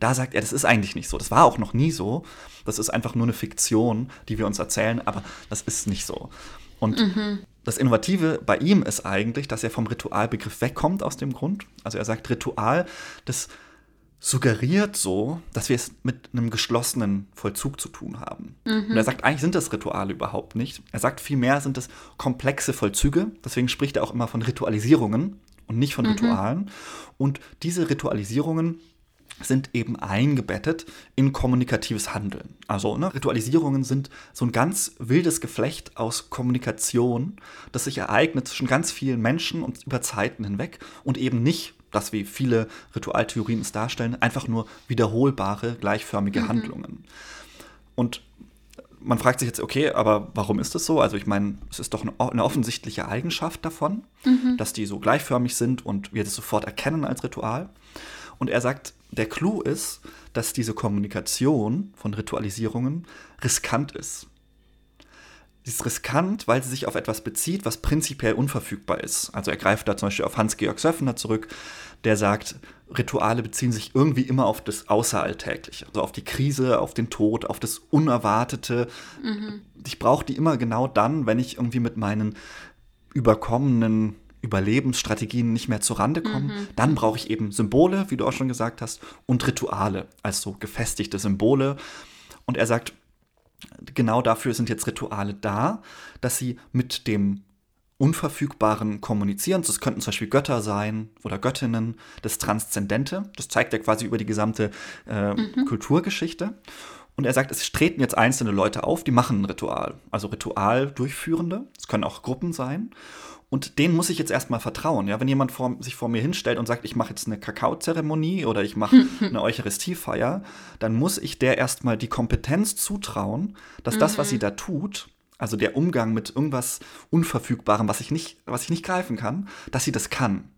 Da sagt er, das ist eigentlich nicht so. Das war auch noch nie so. Das ist einfach nur eine Fiktion, die wir uns erzählen, aber das ist nicht so. Und mhm. das Innovative bei ihm ist eigentlich, dass er vom Ritualbegriff wegkommt aus dem Grund. Also er sagt, Ritual, das suggeriert so, dass wir es mit einem geschlossenen Vollzug zu tun haben. Mhm. Und er sagt, eigentlich sind das Rituale überhaupt nicht. Er sagt vielmehr, sind es komplexe Vollzüge. Deswegen spricht er auch immer von Ritualisierungen und nicht von mhm. Ritualen. Und diese Ritualisierungen sind eben eingebettet in kommunikatives Handeln. Also ne, Ritualisierungen sind so ein ganz wildes Geflecht aus Kommunikation, das sich ereignet zwischen ganz vielen Menschen und über Zeiten hinweg und eben nicht das, wie viele Ritualtheorien es darstellen, einfach nur wiederholbare, gleichförmige mhm. Handlungen. Und man fragt sich jetzt, okay, aber warum ist das so? Also ich meine, es ist doch eine offensichtliche Eigenschaft davon, mhm. dass die so gleichförmig sind und wir das sofort erkennen als Ritual. Und er sagt, der Clou ist, dass diese Kommunikation von Ritualisierungen riskant ist. Sie ist riskant, weil sie sich auf etwas bezieht, was prinzipiell unverfügbar ist. Also er greift da zum Beispiel auf Hans-Georg Söffner zurück, der sagt, Rituale beziehen sich irgendwie immer auf das Außeralltägliche, also auf die Krise, auf den Tod, auf das Unerwartete. Mhm. Ich brauche die immer genau dann, wenn ich irgendwie mit meinen überkommenen Überlebensstrategien nicht mehr zurande komme. Mhm. Dann brauche ich eben Symbole, wie du auch schon gesagt hast, und Rituale, also gefestigte Symbole. Und er sagt, genau dafür sind jetzt Rituale da, dass sie mit dem Unverfügbaren kommunizieren. Das könnten zum Beispiel Götter sein oder Göttinnen, das Transzendente. Das zeigt er quasi über die gesamte äh, mhm. Kulturgeschichte. Und er sagt, es treten jetzt einzelne Leute auf, die machen ein Ritual. Also Ritualdurchführende. Es können auch Gruppen sein. Und denen muss ich jetzt erstmal vertrauen. Ja? Wenn jemand vor, sich vor mir hinstellt und sagt, ich mache jetzt eine Kakaozeremonie oder ich mache eine Eucharistiefeier, dann muss ich der erstmal die Kompetenz zutrauen, dass mhm. das, was sie mhm. da tut, also der Umgang mit irgendwas Unverfügbarem, was ich nicht, was ich nicht greifen kann, dass sie das kann.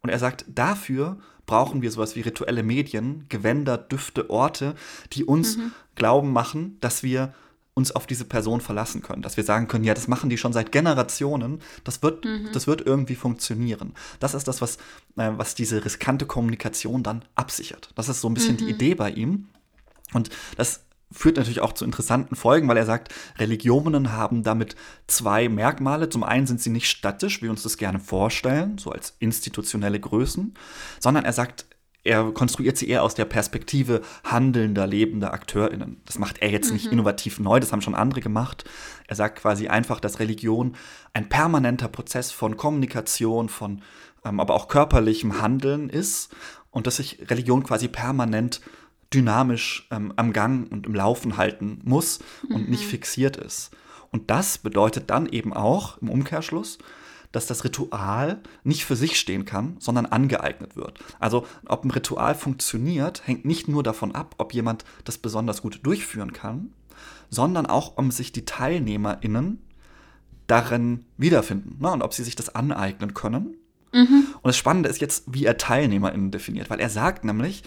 Und er sagt, dafür brauchen wir sowas wie rituelle Medien, Gewänder, Düfte, Orte, die uns mhm. glauben machen, dass wir uns auf diese Person verlassen können, dass wir sagen können, ja, das machen die schon seit Generationen, das wird, mhm. das wird irgendwie funktionieren. Das ist das, was, äh, was diese riskante Kommunikation dann absichert. Das ist so ein bisschen mhm. die Idee bei ihm. Und das führt natürlich auch zu interessanten Folgen, weil er sagt, Religionen haben damit zwei Merkmale. Zum einen sind sie nicht statisch, wie wir uns das gerne vorstellen, so als institutionelle Größen, sondern er sagt, er konstruiert sie eher aus der Perspektive handelnder, lebender AkteurInnen. Das macht er jetzt mhm. nicht innovativ neu, das haben schon andere gemacht. Er sagt quasi einfach, dass Religion ein permanenter Prozess von Kommunikation, von ähm, aber auch körperlichem Handeln ist und dass sich Religion quasi permanent dynamisch ähm, am Gang und im Laufen halten muss und mhm. nicht fixiert ist. Und das bedeutet dann eben auch im Umkehrschluss, dass das Ritual nicht für sich stehen kann, sondern angeeignet wird. Also ob ein Ritual funktioniert, hängt nicht nur davon ab, ob jemand das besonders gut durchführen kann, sondern auch, ob sich die TeilnehmerInnen darin wiederfinden ne? und ob sie sich das aneignen können. Mhm. Und das Spannende ist jetzt, wie er TeilnehmerInnen definiert, weil er sagt nämlich,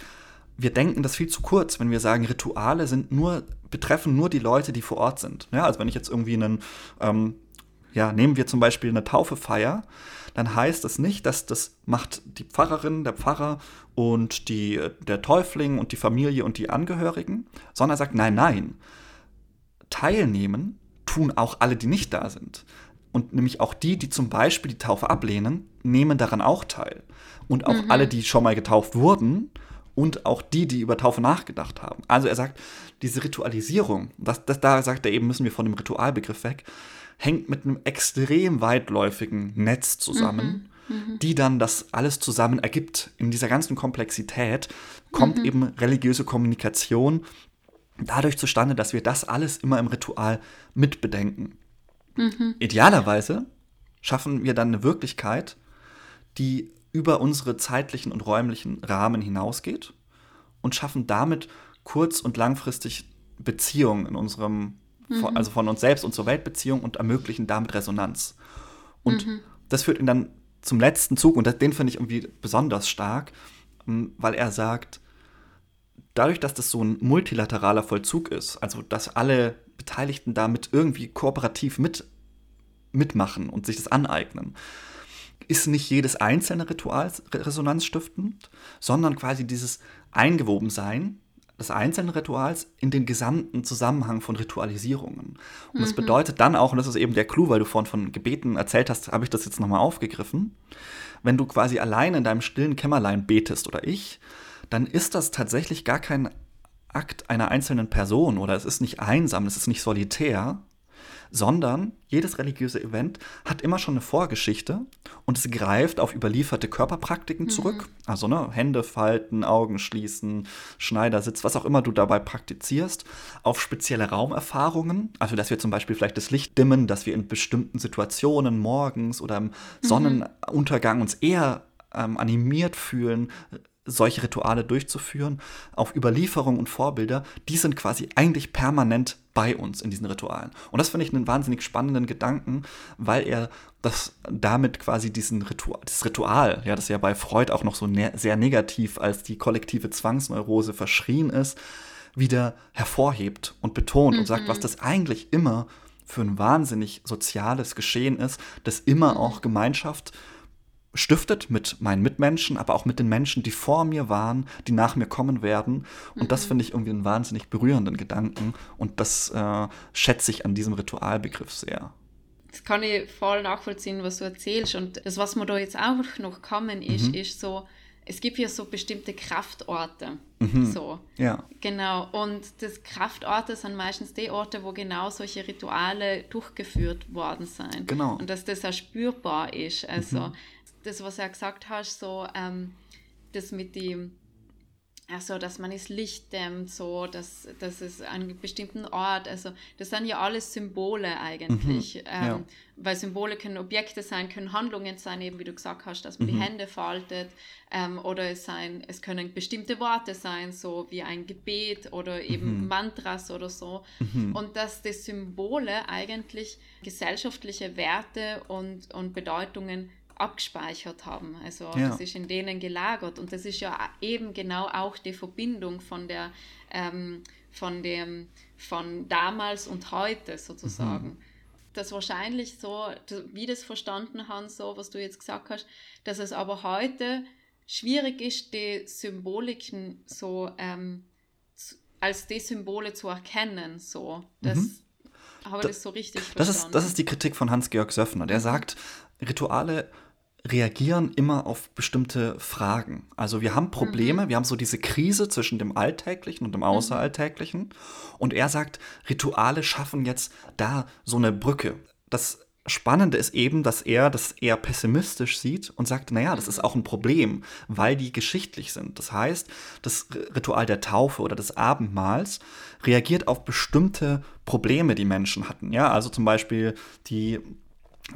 wir denken das viel zu kurz, wenn wir sagen, Rituale sind nur, betreffen nur die Leute, die vor Ort sind. Ja, also wenn ich jetzt irgendwie einen, ähm, ja, nehmen wir zum Beispiel eine Taufe feier, dann heißt das nicht, dass das macht die Pfarrerin, der Pfarrer und die, der Täufling und die Familie und die Angehörigen, sondern er sagt, nein, nein, teilnehmen tun auch alle, die nicht da sind. Und nämlich auch die, die zum Beispiel die Taufe ablehnen, nehmen daran auch teil. Und auch mhm. alle, die schon mal getauft wurden und auch die, die über Taufe nachgedacht haben. Also er sagt, diese Ritualisierung, das, das, da sagt er eben, müssen wir von dem Ritualbegriff weg, hängt mit einem extrem weitläufigen Netz zusammen, mhm. Mhm. die dann das alles zusammen ergibt. In dieser ganzen Komplexität kommt mhm. eben religiöse Kommunikation dadurch zustande, dass wir das alles immer im Ritual mitbedenken. Mhm. Idealerweise schaffen wir dann eine Wirklichkeit, die über unsere zeitlichen und räumlichen Rahmen hinausgeht und schaffen damit kurz- und langfristig Beziehungen in unserem, mhm. also von uns selbst und zur Weltbeziehung und ermöglichen damit Resonanz. Und mhm. das führt ihn dann zum letzten Zug und den finde ich irgendwie besonders stark, weil er sagt, dadurch, dass das so ein multilateraler Vollzug ist, also dass alle Beteiligten damit irgendwie kooperativ mit, mitmachen und sich das aneignen, ist nicht jedes einzelne Ritual resonanzstiftend, sondern quasi dieses Eingewobensein des einzelnen Rituals in den gesamten Zusammenhang von Ritualisierungen. Und das mhm. bedeutet dann auch, und das ist eben der Clou, weil du vorhin von Gebeten erzählt hast, habe ich das jetzt nochmal aufgegriffen, wenn du quasi allein in deinem stillen Kämmerlein betest oder ich, dann ist das tatsächlich gar kein Akt einer einzelnen Person oder es ist nicht einsam, es ist nicht solitär, sondern jedes religiöse Event hat immer schon eine Vorgeschichte und es greift auf überlieferte Körperpraktiken mhm. zurück. Also ne, Hände falten, Augen schließen, Schneidersitz, was auch immer du dabei praktizierst, auf spezielle Raumerfahrungen. Also dass wir zum Beispiel vielleicht das Licht dimmen, dass wir in bestimmten Situationen morgens oder im mhm. Sonnenuntergang uns eher ähm, animiert fühlen, solche Rituale durchzuführen, auf Überlieferung und Vorbilder, die sind quasi eigentlich permanent bei uns in diesen Ritualen. Und das finde ich einen wahnsinnig spannenden Gedanken, weil er das damit quasi diesen Ritual, das Ritual, ja, das ja bei Freud auch noch so ne sehr negativ als die kollektive Zwangsneurose verschrien ist, wieder hervorhebt und betont mhm. und sagt, was mhm. das eigentlich immer für ein wahnsinnig soziales Geschehen ist, das immer mhm. auch Gemeinschaft stiftet mit meinen Mitmenschen, aber auch mit den Menschen, die vor mir waren, die nach mir kommen werden. Und mhm. das finde ich irgendwie einen wahnsinnig berührenden Gedanken. Und das äh, schätze ich an diesem Ritualbegriff sehr. Das kann ich voll nachvollziehen, was du erzählst. Und das, was mir da jetzt auch noch kommen ist, mhm. ist so, es gibt ja so bestimmte Kraftorte. Mhm. So. Ja. Genau. Und das Kraftorte sind meistens die Orte, wo genau solche Rituale durchgeführt worden sind. Genau. Und dass das auch spürbar ist. Also mhm das, was du ja gesagt hast, so ähm, das mit dem, also dass man das Licht dämmt, so, dass, dass es an einem bestimmten Ort, also das sind ja alles Symbole eigentlich, mhm, ähm, ja. weil Symbole können Objekte sein, können Handlungen sein, eben wie du gesagt hast, dass man mhm. die Hände faltet ähm, oder es, sein, es können bestimmte Worte sein, so wie ein Gebet oder eben mhm. Mantras oder so mhm. und dass die Symbole eigentlich gesellschaftliche Werte und, und Bedeutungen abgespeichert haben. Also ja. das ist in denen gelagert und das ist ja eben genau auch die Verbindung von der ähm, von dem von damals und heute sozusagen. Mhm. Das wahrscheinlich so, wie das verstanden haben, so was du jetzt gesagt hast, dass es aber heute schwierig ist, die Symboliken so ähm, als die Symbole zu erkennen. So. Das, mhm. Habe ich das so richtig das verstanden? Ist, das ist die Kritik von Hans-Georg Söffner. Der mhm. sagt, Rituale reagieren immer auf bestimmte Fragen. Also wir haben Probleme, mhm. wir haben so diese Krise zwischen dem Alltäglichen und dem mhm. Außeralltäglichen. Und er sagt, Rituale schaffen jetzt da so eine Brücke. Das Spannende ist eben, dass er das eher pessimistisch sieht und sagt, naja, das ist auch ein Problem, weil die geschichtlich sind. Das heißt, das Ritual der Taufe oder des Abendmahls reagiert auf bestimmte Probleme, die Menschen hatten. Ja, also zum Beispiel die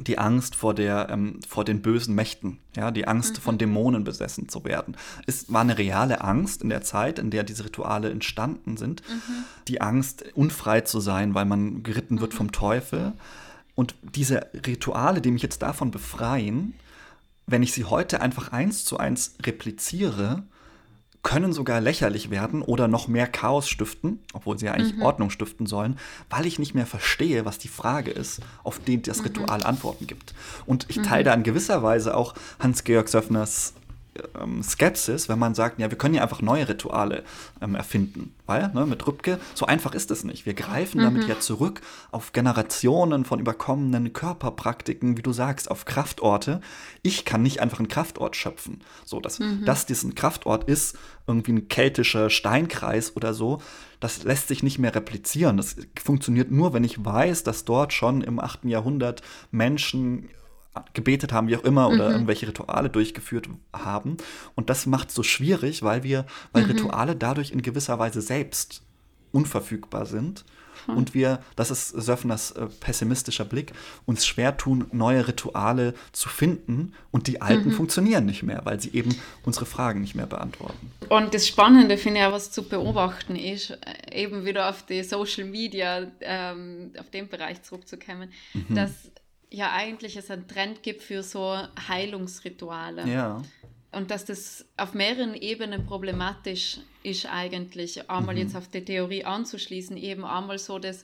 die Angst vor, der, ähm, vor den bösen Mächten, ja, die Angst mhm. von Dämonen besessen zu werden. Es war eine reale Angst in der Zeit, in der diese Rituale entstanden sind. Mhm. Die Angst, unfrei zu sein, weil man geritten wird mhm. vom Teufel. Und diese Rituale, die mich jetzt davon befreien, wenn ich sie heute einfach eins zu eins repliziere, können sogar lächerlich werden oder noch mehr Chaos stiften, obwohl sie ja eigentlich mhm. Ordnung stiften sollen, weil ich nicht mehr verstehe, was die Frage ist, auf die das mhm. Ritual Antworten gibt. Und ich teile mhm. da in gewisser Weise auch Hans-Georg Söffners ähm, Skepsis, wenn man sagt, ja, wir können ja einfach neue Rituale ähm, erfinden. Weil, ne, mit Rübke, so einfach ist es nicht. Wir greifen mhm. damit ja zurück auf Generationen von überkommenen Körperpraktiken, wie du sagst, auf Kraftorte. Ich kann nicht einfach einen Kraftort schöpfen. So, dass, mhm. dass diesen Kraftort ist, irgendwie ein keltischer Steinkreis oder so, das lässt sich nicht mehr replizieren. Das funktioniert nur, wenn ich weiß, dass dort schon im 8. Jahrhundert Menschen gebetet haben, wie auch immer, oder mhm. irgendwelche Rituale durchgeführt haben. Und das macht es so schwierig, weil wir, weil mhm. Rituale dadurch in gewisser Weise selbst unverfügbar sind. Mhm. Und wir, das ist Söffners äh, pessimistischer Blick, uns schwer tun, neue Rituale zu finden und die alten mhm. funktionieren nicht mehr, weil sie eben unsere Fragen nicht mehr beantworten. Und das Spannende finde ich auch, was zu beobachten ist, eben wieder auf die Social Media, ähm, auf den Bereich zurückzukommen, mhm. dass ja eigentlich es einen Trend gibt für so Heilungsrituale. Ja. Und dass das auf mehreren Ebenen problematisch ist eigentlich, einmal mhm. jetzt auf die Theorie anzuschließen, eben einmal so, dass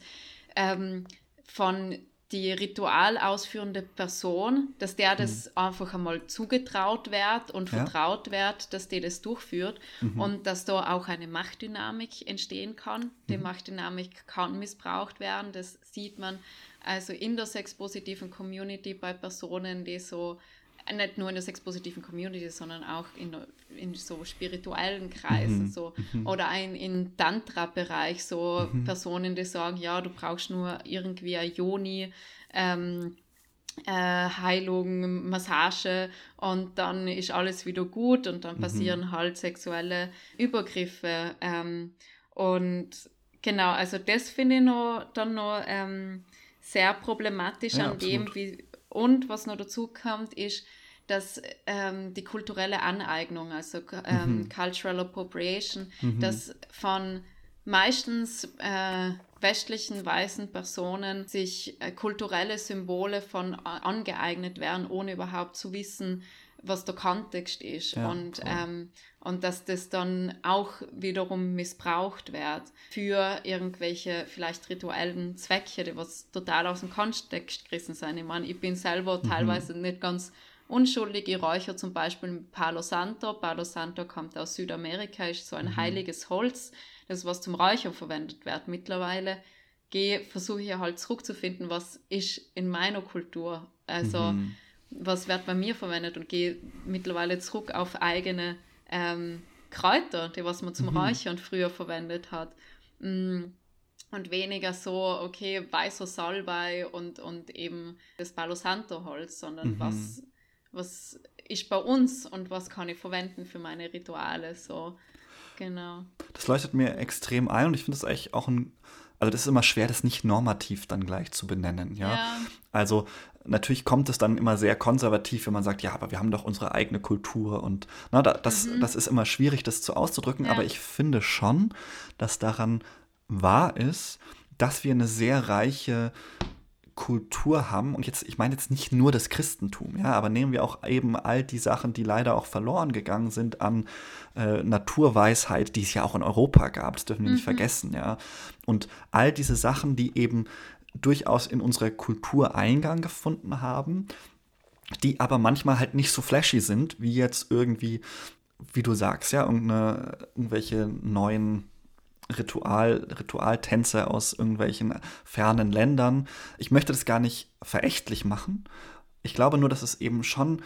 ähm, von die Ritual ausführende Person, dass der das mhm. einfach einmal zugetraut wird und ja. vertraut wird, dass der das durchführt mhm. und dass da auch eine Machtdynamik entstehen kann. Die mhm. Machtdynamik kann missbraucht werden, das sieht man also in der sexpositiven Community bei Personen, die so nicht nur in der sexpositiven Community, sondern auch in, in so spirituellen Kreisen, mhm. so mhm. oder ein in Tantra-Bereich, so mhm. Personen, die sagen, ja, du brauchst nur irgendwie eine Yoni, ähm, äh, Heilung, Massage und dann ist alles wieder gut und dann mhm. passieren halt sexuelle Übergriffe. Ähm, und genau, also das finde ich noch, dann noch ähm, sehr problematisch ja, an dem, wie, und was noch dazu kommt, ist, dass ähm, die kulturelle Aneignung, also ähm, mhm. Cultural Appropriation, mhm. dass von meistens äh, westlichen weißen Personen sich äh, kulturelle Symbole von äh, angeeignet werden, ohne überhaupt zu wissen, was der Kontext ist. Ja, und, ähm, und dass das dann auch wiederum missbraucht wird für irgendwelche vielleicht rituellen Zwecke, die was total aus dem Kontext gerissen sind. Ich meine, ich bin selber mhm. teilweise nicht ganz unschuldig. Ich räuchere zum Beispiel Palo Santo. Palo Santo kommt aus Südamerika, ist so ein mhm. heiliges Holz, das was zum Räuchern verwendet wird mittlerweile. Versuche ich halt zurückzufinden, was ist in meiner Kultur. Also mhm was wird bei mir verwendet und gehe mittlerweile zurück auf eigene ähm, Kräuter, die was man zum mhm. Räuchern früher verwendet hat. Mm, und weniger so, okay, weißer Salbei und, und eben das Palo Santo Holz, sondern mhm. was, was ist bei uns und was kann ich verwenden für meine Rituale, so, genau. Das leuchtet mir extrem ein und ich finde das eigentlich auch ein, also das ist immer schwer, das nicht normativ dann gleich zu benennen, ja. ja. Also natürlich kommt es dann immer sehr konservativ, wenn man sagt, ja, aber wir haben doch unsere eigene Kultur und na, das, mhm. das ist immer schwierig, das zu auszudrücken, ja. aber ich finde schon, dass daran wahr ist, dass wir eine sehr reiche Kultur haben und jetzt, ich meine jetzt nicht nur das Christentum, ja, aber nehmen wir auch eben all die Sachen, die leider auch verloren gegangen sind an äh, Naturweisheit, die es ja auch in Europa gab, das dürfen wir mhm. nicht vergessen, ja. Und all diese Sachen, die eben durchaus in unsere Kultur Eingang gefunden haben, die aber manchmal halt nicht so flashy sind, wie jetzt irgendwie, wie du sagst, ja, irgendwelche neuen Ritual, Ritualtänze aus irgendwelchen fernen Ländern. Ich möchte das gar nicht verächtlich machen. Ich glaube nur, dass es eben schon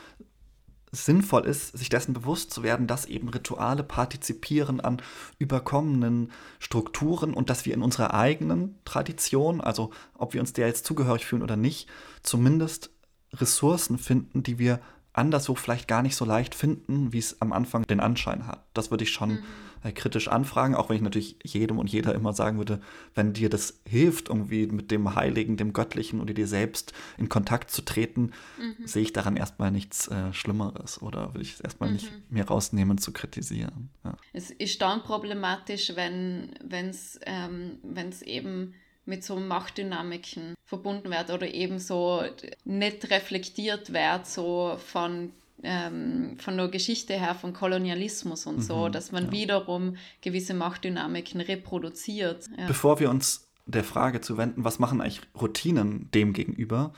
sinnvoll ist, sich dessen bewusst zu werden, dass eben Rituale partizipieren an überkommenen Strukturen und dass wir in unserer eigenen Tradition, also ob wir uns der jetzt zugehörig fühlen oder nicht, zumindest Ressourcen finden, die wir anderswo vielleicht gar nicht so leicht finden, wie es am Anfang den Anschein hat. Das würde ich schon mhm. Äh, kritisch anfragen, auch wenn ich natürlich jedem und jeder immer sagen würde, wenn dir das hilft, irgendwie mit dem Heiligen, dem Göttlichen oder dir selbst in Kontakt zu treten, mhm. sehe ich daran erstmal nichts äh, Schlimmeres oder will ich es erstmal mhm. nicht mehr rausnehmen zu kritisieren. Ja. Es ist dann problematisch, wenn es ähm, eben mit so Machtdynamiken verbunden wird oder eben so nicht reflektiert wird, so von ähm, von der Geschichte her von Kolonialismus und so, mhm, dass man ja. wiederum gewisse Machtdynamiken reproduziert. Ja. Bevor wir uns der Frage zu wenden, was machen eigentlich Routinen dem gegenüber,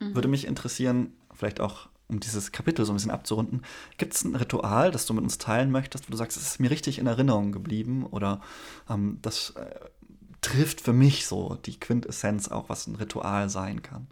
mhm. würde mich interessieren, vielleicht auch um dieses Kapitel so ein bisschen abzurunden, gibt es ein Ritual, das du mit uns teilen möchtest, wo du sagst, es ist mir richtig in Erinnerung geblieben oder ähm, das äh, trifft für mich so die Quintessenz auch, was ein Ritual sein kann?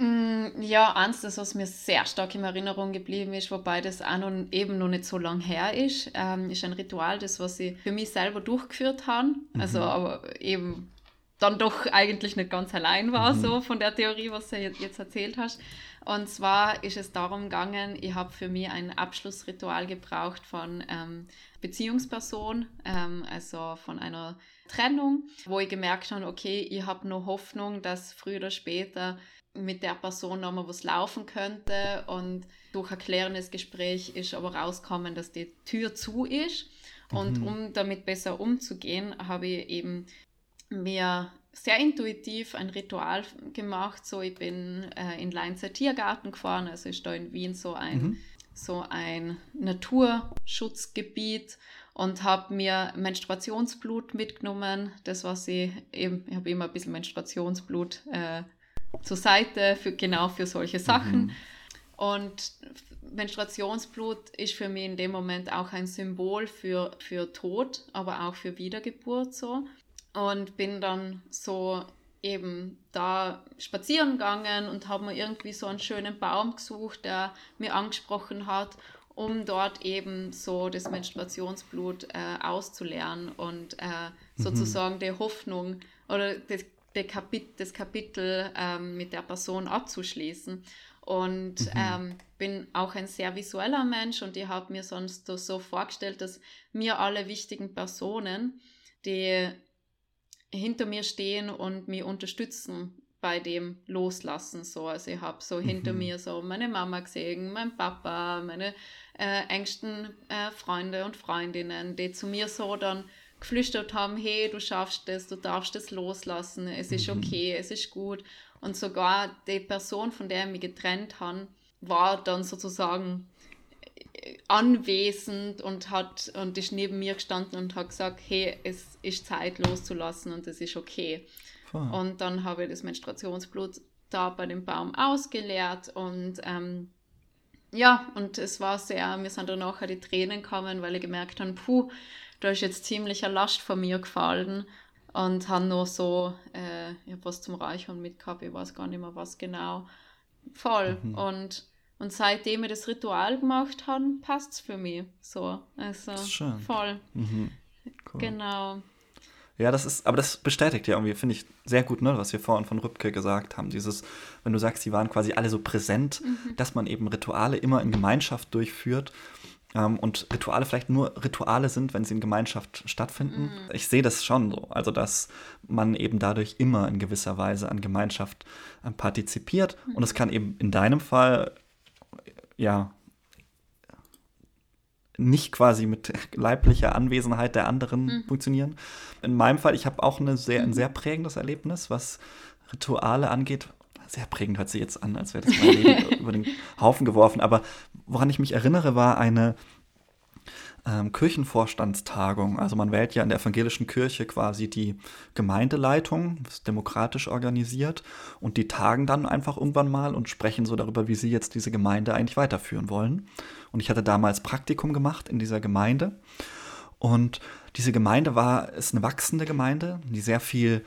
Mm, ja, eins, das, was mir sehr stark in Erinnerung geblieben ist, wobei das auch noch, eben noch nicht so lang her ist, ähm, ist ein Ritual, das, was ich für mich selber durchgeführt habe. Mhm. Also, aber eben dann doch eigentlich nicht ganz allein war, mhm. so von der Theorie, was du jetzt erzählt hast. Und zwar ist es darum gegangen, ich habe für mich ein Abschlussritual gebraucht von ähm, Beziehungsperson, ähm, also von einer Trennung, wo ich gemerkt habe, okay, ich habe nur Hoffnung, dass früher oder später mit der Person nochmal was laufen könnte und durch ein klärendes Gespräch ist aber rausgekommen, dass die Tür zu ist. Und mhm. um damit besser umzugehen, habe ich eben mir sehr intuitiv ein Ritual gemacht. So, ich bin äh, in Leinzer Tiergarten gefahren, also ist da in Wien so ein, mhm. so ein Naturschutzgebiet und habe mir Menstruationsblut mitgenommen. Das, was ich eben, ich habe immer ein bisschen Menstruationsblut äh, zur Seite, für, genau für solche Sachen. Mhm. Und Menstruationsblut ist für mich in dem Moment auch ein Symbol für, für Tod, aber auch für Wiedergeburt so und bin dann so eben da spazieren gegangen und habe mir irgendwie so einen schönen Baum gesucht, der mir angesprochen hat, um dort eben so das Menstruationsblut äh, auszulernen und äh, mhm. sozusagen die Hoffnung oder das, Kapit das Kapitel ähm, mit der Person abzuschließen. Und mhm. ähm, bin auch ein sehr visueller Mensch und ich habe mir sonst so vorgestellt, dass mir alle wichtigen Personen, die hinter mir stehen und mich unterstützen bei dem Loslassen. So. Also ich habe so mhm. hinter mir so meine Mama gesehen, mein Papa, meine äh, engsten äh, Freunde und Freundinnen, die zu mir so dann geflüstert haben, hey, du schaffst das, du darfst das loslassen, es ist mhm. okay, es ist gut. Und sogar die Person, von der ich mich getrennt habe, war dann sozusagen anwesend und hat und ist neben mir gestanden und hat gesagt, hey, es ist Zeit loszulassen und es ist okay. Voll. Und dann habe ich das Menstruationsblut da bei dem Baum ausgeleert und ähm, ja, und es war sehr, mir sind dann nachher die Tränen gekommen, weil ich gemerkt habe, puh, da ist jetzt ziemlich eine Last von mir gefallen und habe nur so, äh, ich habe was zum Reichern mitgehabt, ich weiß gar nicht mehr was genau, voll. Mhm. Und und seitdem wir das Ritual gemacht haben, passt es für mich so. Also voll. Mhm. Cool. Genau. Ja, das ist, aber das bestätigt ja irgendwie, finde ich, sehr gut, ne, was wir vorhin von Rübke gesagt haben. Dieses, wenn du sagst, die waren quasi alle so präsent, mhm. dass man eben Rituale immer in Gemeinschaft durchführt. Ähm, und Rituale vielleicht nur Rituale sind, wenn sie in Gemeinschaft stattfinden. Mhm. Ich sehe das schon so. Also, dass man eben dadurch immer in gewisser Weise an Gemeinschaft äh, partizipiert. Mhm. Und es kann eben in deinem Fall ja, nicht quasi mit leiblicher Anwesenheit der anderen mhm. funktionieren. In meinem Fall, ich habe auch eine sehr, ein mhm. sehr prägendes Erlebnis, was Rituale angeht. Sehr prägend hört sich jetzt an, als wäre das mein Leben über den Haufen geworfen. Aber woran ich mich erinnere, war eine ähm, Kirchenvorstandstagung. Also man wählt ja in der evangelischen Kirche quasi die Gemeindeleitung, das ist demokratisch organisiert und die tagen dann einfach irgendwann mal und sprechen so darüber, wie sie jetzt diese Gemeinde eigentlich weiterführen wollen. Und ich hatte damals Praktikum gemacht in dieser Gemeinde und diese Gemeinde war, ist eine wachsende Gemeinde, die sehr viel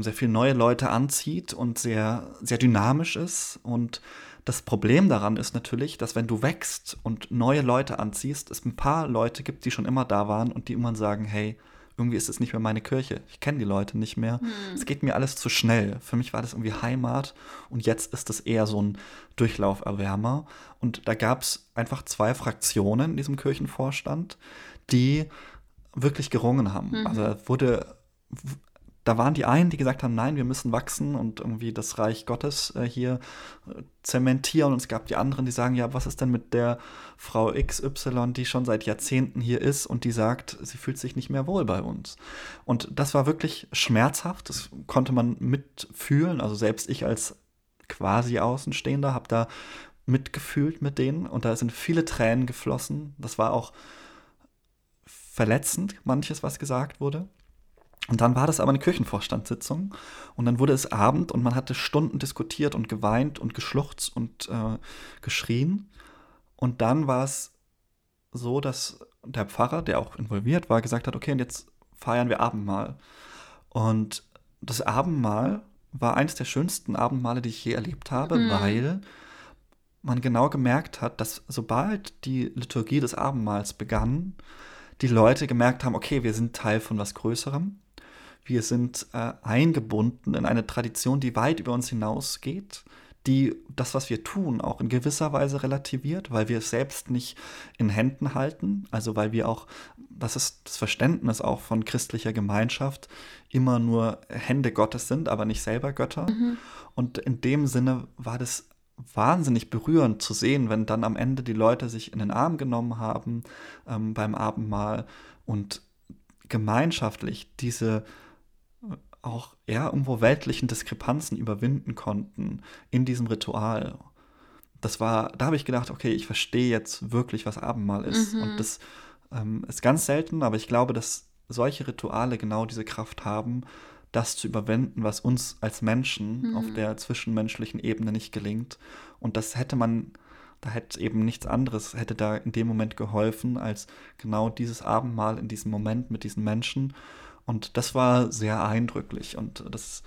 sehr viele neue Leute anzieht und sehr, sehr dynamisch ist und das Problem daran ist natürlich, dass wenn du wächst und neue Leute anziehst, es ein paar Leute gibt, die schon immer da waren und die immer sagen, hey, irgendwie ist es nicht mehr meine Kirche. Ich kenne die Leute nicht mehr. Hm. Es geht mir alles zu schnell. Für mich war das irgendwie Heimat und jetzt ist es eher so ein Durchlauferwärmer. Und da gab es einfach zwei Fraktionen in diesem Kirchenvorstand, die wirklich gerungen haben. Mhm. Also wurde da waren die einen, die gesagt haben, nein, wir müssen wachsen und irgendwie das Reich Gottes äh, hier äh, zementieren. Und es gab die anderen, die sagen, ja, was ist denn mit der Frau XY, die schon seit Jahrzehnten hier ist und die sagt, sie fühlt sich nicht mehr wohl bei uns. Und das war wirklich schmerzhaft, das konnte man mitfühlen. Also selbst ich als quasi Außenstehender habe da mitgefühlt mit denen und da sind viele Tränen geflossen. Das war auch verletzend, manches, was gesagt wurde. Und dann war das aber eine Kirchenvorstandssitzung und dann wurde es Abend und man hatte Stunden diskutiert und geweint und geschluchzt und äh, geschrien. Und dann war es so, dass der Pfarrer, der auch involviert war, gesagt hat, okay, und jetzt feiern wir Abendmahl. Und das Abendmahl war eines der schönsten Abendmale, die ich je erlebt habe, mhm. weil man genau gemerkt hat, dass sobald die Liturgie des Abendmahls begann, die Leute gemerkt haben, okay, wir sind Teil von was Größerem. Wir sind äh, eingebunden in eine Tradition, die weit über uns hinausgeht, die das, was wir tun, auch in gewisser Weise relativiert, weil wir es selbst nicht in Händen halten, also weil wir auch, das ist das Verständnis auch von christlicher Gemeinschaft, immer nur Hände Gottes sind, aber nicht selber Götter. Mhm. Und in dem Sinne war das wahnsinnig berührend zu sehen, wenn dann am Ende die Leute sich in den Arm genommen haben ähm, beim Abendmahl und gemeinschaftlich diese auch eher irgendwo weltlichen Diskrepanzen überwinden konnten in diesem Ritual. Das war, da habe ich gedacht, okay, ich verstehe jetzt wirklich, was Abendmahl ist. Mhm. Und das ähm, ist ganz selten, aber ich glaube, dass solche Rituale genau diese Kraft haben, das zu überwinden, was uns als Menschen mhm. auf der zwischenmenschlichen Ebene nicht gelingt. Und das hätte man, da hätte eben nichts anderes, hätte da in dem Moment geholfen, als genau dieses Abendmahl in diesem Moment mit diesen Menschen. Und das war sehr eindrücklich und das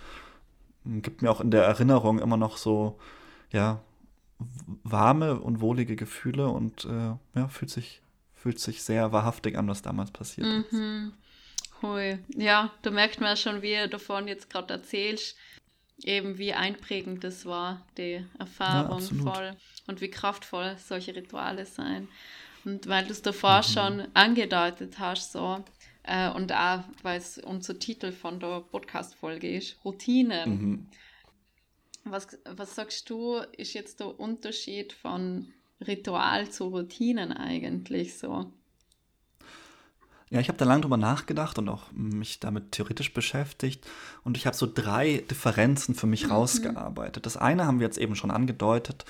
gibt mir auch in der Erinnerung immer noch so, ja, warme und wohlige Gefühle und äh, ja, fühlt sich, fühlt sich sehr wahrhaftig an, was damals passiert mhm. ist. Hui. Ja, da merkt man schon, wie du davon jetzt gerade erzählst, eben wie einprägend das war, die Erfahrung ja, voll und wie kraftvoll solche Rituale sein. Und weil du es davor mhm. schon angedeutet hast, so, äh, und auch, weil es unser Titel von der Podcast-Folge ist, Routinen. Mhm. Was, was sagst du, ist jetzt der Unterschied von Ritual zu Routinen eigentlich so? Ja, ich habe da lange drüber nachgedacht und auch mich damit theoretisch beschäftigt. Und ich habe so drei Differenzen für mich mhm. rausgearbeitet. Das eine haben wir jetzt eben schon angedeutet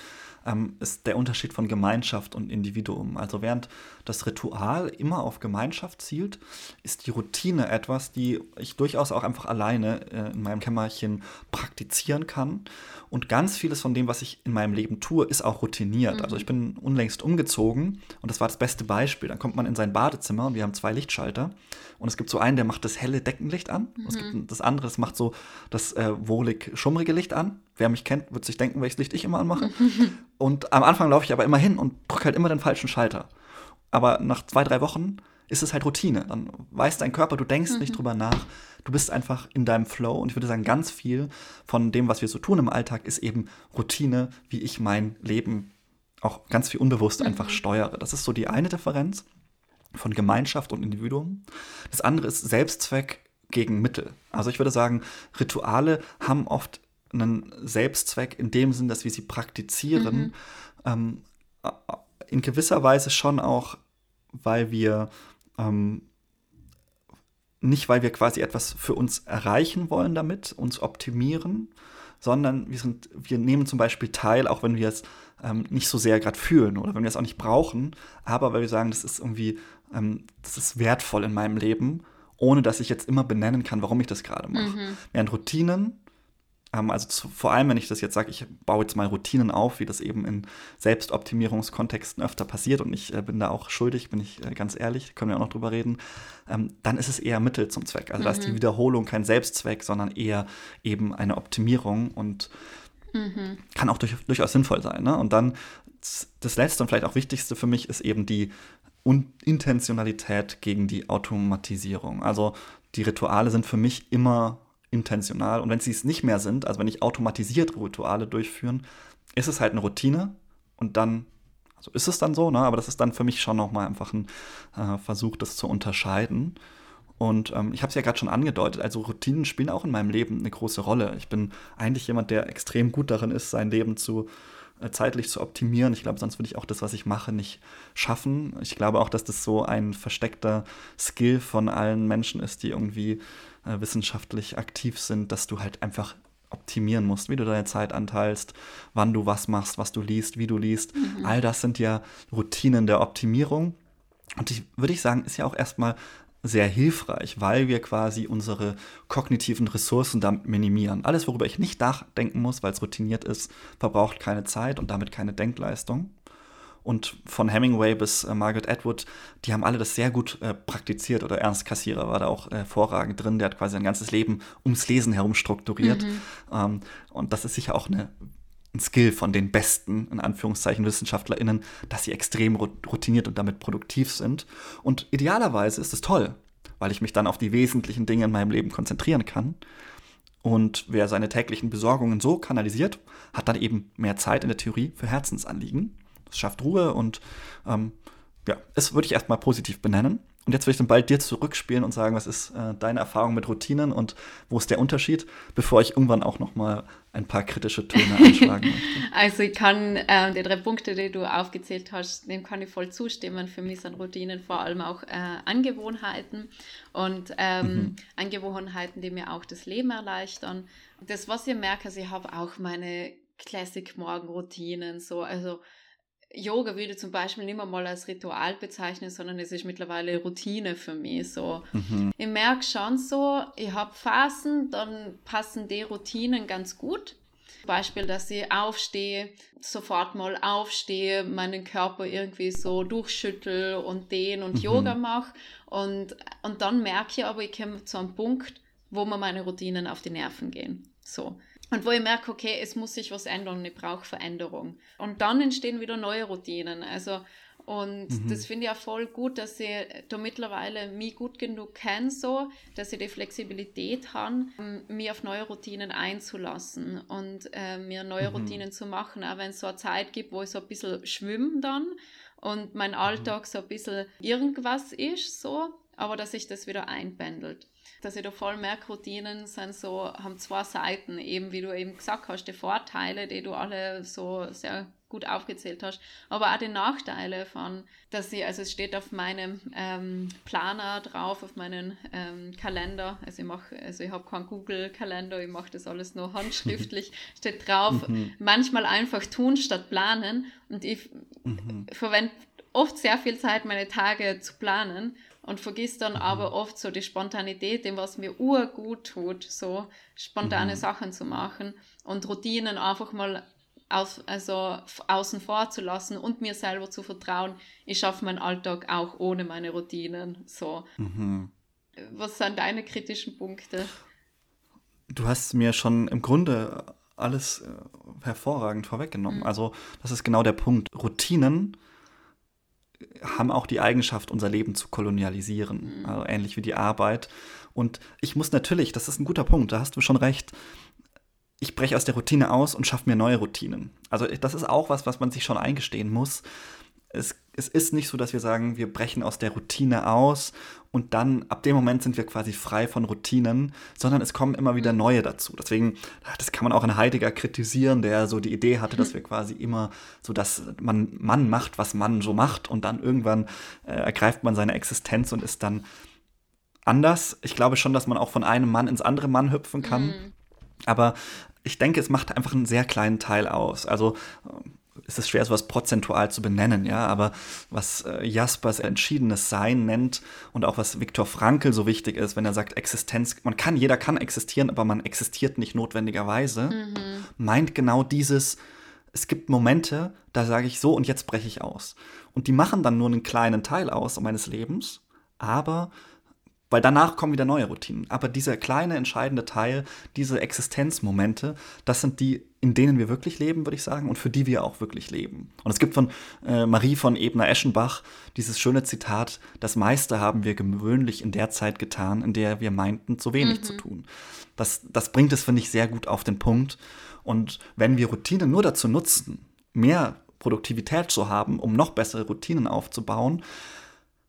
ähm, ist der Unterschied von Gemeinschaft und Individuum. Also während das Ritual immer auf Gemeinschaft zielt, ist die Routine etwas, die ich durchaus auch einfach alleine äh, in meinem Kämmerchen praktizieren kann. Und ganz vieles von dem, was ich in meinem Leben tue, ist auch routiniert. Mhm. Also ich bin unlängst umgezogen und das war das beste Beispiel. Dann kommt man in sein Badezimmer und wir haben zwei Lichtschalter. Und es gibt so einen, der macht das helle Deckenlicht an. Mhm. Es gibt das andere, das macht so das äh, wohlig schummrige Licht an. Wer mich kennt, wird sich denken, welches Licht ich immer anmache. und am Anfang laufe ich aber immer hin und drücke halt immer den falschen Schalter. Aber nach zwei, drei Wochen ist es halt Routine. Dann weiß dein Körper, du denkst mhm. nicht drüber nach. Du bist einfach in deinem Flow. Und ich würde sagen, ganz viel von dem, was wir so tun im Alltag, ist eben Routine, wie ich mein Leben auch ganz viel unbewusst mhm. einfach steuere. Das ist so die eine Differenz von Gemeinschaft und Individuum. Das andere ist Selbstzweck gegen Mittel. Also ich würde sagen, Rituale haben oft einen Selbstzweck in dem Sinn, dass wir sie praktizieren. Mhm. Ähm, in gewisser Weise schon auch, weil wir ähm, nicht, weil wir quasi etwas für uns erreichen wollen damit, uns optimieren, sondern wir, sind, wir nehmen zum Beispiel teil, auch wenn wir es ähm, nicht so sehr gerade fühlen oder wenn wir es auch nicht brauchen, aber weil wir sagen, das ist irgendwie, ähm, das ist wertvoll in meinem Leben, ohne dass ich jetzt immer benennen kann, warum ich das gerade mache. Mhm. Während Routinen ähm, also zu, vor allem, wenn ich das jetzt sage, ich baue jetzt mal Routinen auf, wie das eben in Selbstoptimierungskontexten öfter passiert und ich äh, bin da auch schuldig, bin ich äh, ganz ehrlich, können wir auch noch drüber reden, ähm, dann ist es eher Mittel zum Zweck. Also mhm. da ist die mhm. Wiederholung kein Selbstzweck, sondern eher eben eine Optimierung und mhm. kann auch durch, durchaus sinnvoll sein. Ne? Und dann das letzte und vielleicht auch wichtigste für mich ist eben die Intentionalität gegen die Automatisierung. Also die Rituale sind für mich immer intentional. Und wenn sie es nicht mehr sind, also wenn ich automatisiert Rituale durchführen, ist es halt eine Routine und dann, also ist es dann so, ne? aber das ist dann für mich schon nochmal einfach ein äh, Versuch, das zu unterscheiden. Und ähm, ich habe es ja gerade schon angedeutet, also Routinen spielen auch in meinem Leben eine große Rolle. Ich bin eigentlich jemand, der extrem gut darin ist, sein Leben zu äh, zeitlich zu optimieren. Ich glaube, sonst würde ich auch das, was ich mache, nicht schaffen. Ich glaube auch, dass das so ein versteckter Skill von allen Menschen ist, die irgendwie äh, wissenschaftlich aktiv sind, dass du halt einfach optimieren musst, wie du deine Zeit anteilst, wann du was machst, was du liest, wie du liest. Mhm. All das sind ja Routinen der Optimierung. Und ich würde ich sagen, ist ja auch erstmal sehr hilfreich, weil wir quasi unsere kognitiven Ressourcen damit minimieren. Alles, worüber ich nicht nachdenken muss, weil es routiniert ist, verbraucht keine Zeit und damit keine Denkleistung. Und von Hemingway bis äh, Margaret Atwood, die haben alle das sehr gut äh, praktiziert. Oder Ernst Kassierer war da auch äh, hervorragend drin. Der hat quasi sein ganzes Leben ums Lesen herum strukturiert. Mhm. Ähm, und das ist sicher auch eine, ein Skill von den besten, in Anführungszeichen, WissenschaftlerInnen, dass sie extrem routiniert und damit produktiv sind. Und idealerweise ist es toll, weil ich mich dann auf die wesentlichen Dinge in meinem Leben konzentrieren kann. Und wer seine täglichen Besorgungen so kanalisiert, hat dann eben mehr Zeit in der Theorie für Herzensanliegen. Es schafft Ruhe und ähm, ja, es würde ich erstmal positiv benennen. Und jetzt will ich dann bald dir zurückspielen und sagen, was ist äh, deine Erfahrung mit Routinen und wo ist der Unterschied, bevor ich irgendwann auch noch mal ein paar kritische Töne einschlagen möchte. Also ich kann äh, die drei Punkte, die du aufgezählt hast, dem kann ich voll zustimmen. Für mich sind Routinen vor allem auch äh, Angewohnheiten und ähm, mhm. Angewohnheiten, die mir auch das Leben erleichtern. Das, was ich merke, also ich habe auch meine Classic-Morgen-Routinen, so, also Yoga würde zum Beispiel nicht mehr mal als Ritual bezeichnen, sondern es ist mittlerweile Routine für mich. So. Mhm. Ich merke schon so, ich habe Phasen, dann passen die Routinen ganz gut. Zum Beispiel, dass ich aufstehe, sofort mal aufstehe, meinen Körper irgendwie so durchschüttel und den und mhm. Yoga mache. Und, und dann merke ich aber, ich komme zu einem Punkt, wo mir meine Routinen auf die Nerven gehen. So. Und wo ich merke, okay, es muss sich was ändern, ich brauche Veränderung. Und dann entstehen wieder neue Routinen. Also, und mhm. das finde ich auch voll gut, dass ich da mittlerweile mich gut genug kenne, so, dass ich die Flexibilität habe, mich auf neue Routinen einzulassen und äh, mir neue mhm. Routinen zu machen. Auch wenn es so eine Zeit gibt, wo ich so ein bisschen schwimme dann und mein mhm. Alltag so ein bisschen irgendwas ist, so, aber dass sich das wieder einpendelt dass ich da voll merke, Routinen sind so, haben zwei Seiten, eben wie du eben gesagt hast, die Vorteile, die du alle so sehr gut aufgezählt hast, aber auch die Nachteile von, dass sie, also es steht auf meinem ähm, Planer drauf, auf meinem ähm, Kalender, also ich mache, also ich habe keinen Google-Kalender, ich mache das alles nur handschriftlich, steht drauf, mhm. manchmal einfach tun statt planen und ich mhm. verwende oft sehr viel Zeit, meine Tage zu planen und vergisst dann mhm. aber oft so die Spontanität, dem was mir urgut tut, so spontane mhm. Sachen zu machen und Routinen einfach mal aus, also außen vor zu lassen und mir selber zu vertrauen, ich schaffe meinen Alltag auch ohne meine Routinen. So. Mhm. Was sind deine kritischen Punkte? Du hast mir schon im Grunde alles äh, hervorragend vorweggenommen. Mhm. Also, das ist genau der Punkt. Routinen haben auch die Eigenschaft, unser Leben zu kolonialisieren, mhm. also ähnlich wie die Arbeit. Und ich muss natürlich, das ist ein guter Punkt, da hast du schon recht, ich breche aus der Routine aus und schaffe mir neue Routinen. Also das ist auch was, was man sich schon eingestehen muss es, es ist nicht so, dass wir sagen, wir brechen aus der Routine aus und dann ab dem Moment sind wir quasi frei von Routinen, sondern es kommen immer wieder mhm. neue dazu. Deswegen, das kann man auch in Heidegger kritisieren, der so die Idee hatte, dass wir quasi immer so, dass man Mann macht, was man so macht und dann irgendwann äh, ergreift man seine Existenz und ist dann anders. Ich glaube schon, dass man auch von einem Mann ins andere Mann hüpfen kann. Mhm. Aber ich denke, es macht einfach einen sehr kleinen Teil aus. Also ist es schwer, sowas prozentual zu benennen, ja, aber was äh, Jaspers entschiedenes Sein nennt und auch was Viktor Frankl so wichtig ist, wenn er sagt, Existenz, man kann, jeder kann existieren, aber man existiert nicht notwendigerweise, mhm. meint genau dieses, es gibt Momente, da sage ich so und jetzt breche ich aus. Und die machen dann nur einen kleinen Teil aus meines Lebens, aber weil danach kommen wieder neue Routinen. Aber dieser kleine entscheidende Teil, diese Existenzmomente, das sind die, in denen wir wirklich leben, würde ich sagen, und für die wir auch wirklich leben. Und es gibt von äh, Marie von Ebner-Eschenbach dieses schöne Zitat: Das meiste haben wir gewöhnlich in der Zeit getan, in der wir meinten, zu wenig mhm. zu tun. Das, das bringt es, finde ich, sehr gut auf den Punkt. Und wenn wir Routinen nur dazu nutzen, mehr Produktivität zu haben, um noch bessere Routinen aufzubauen,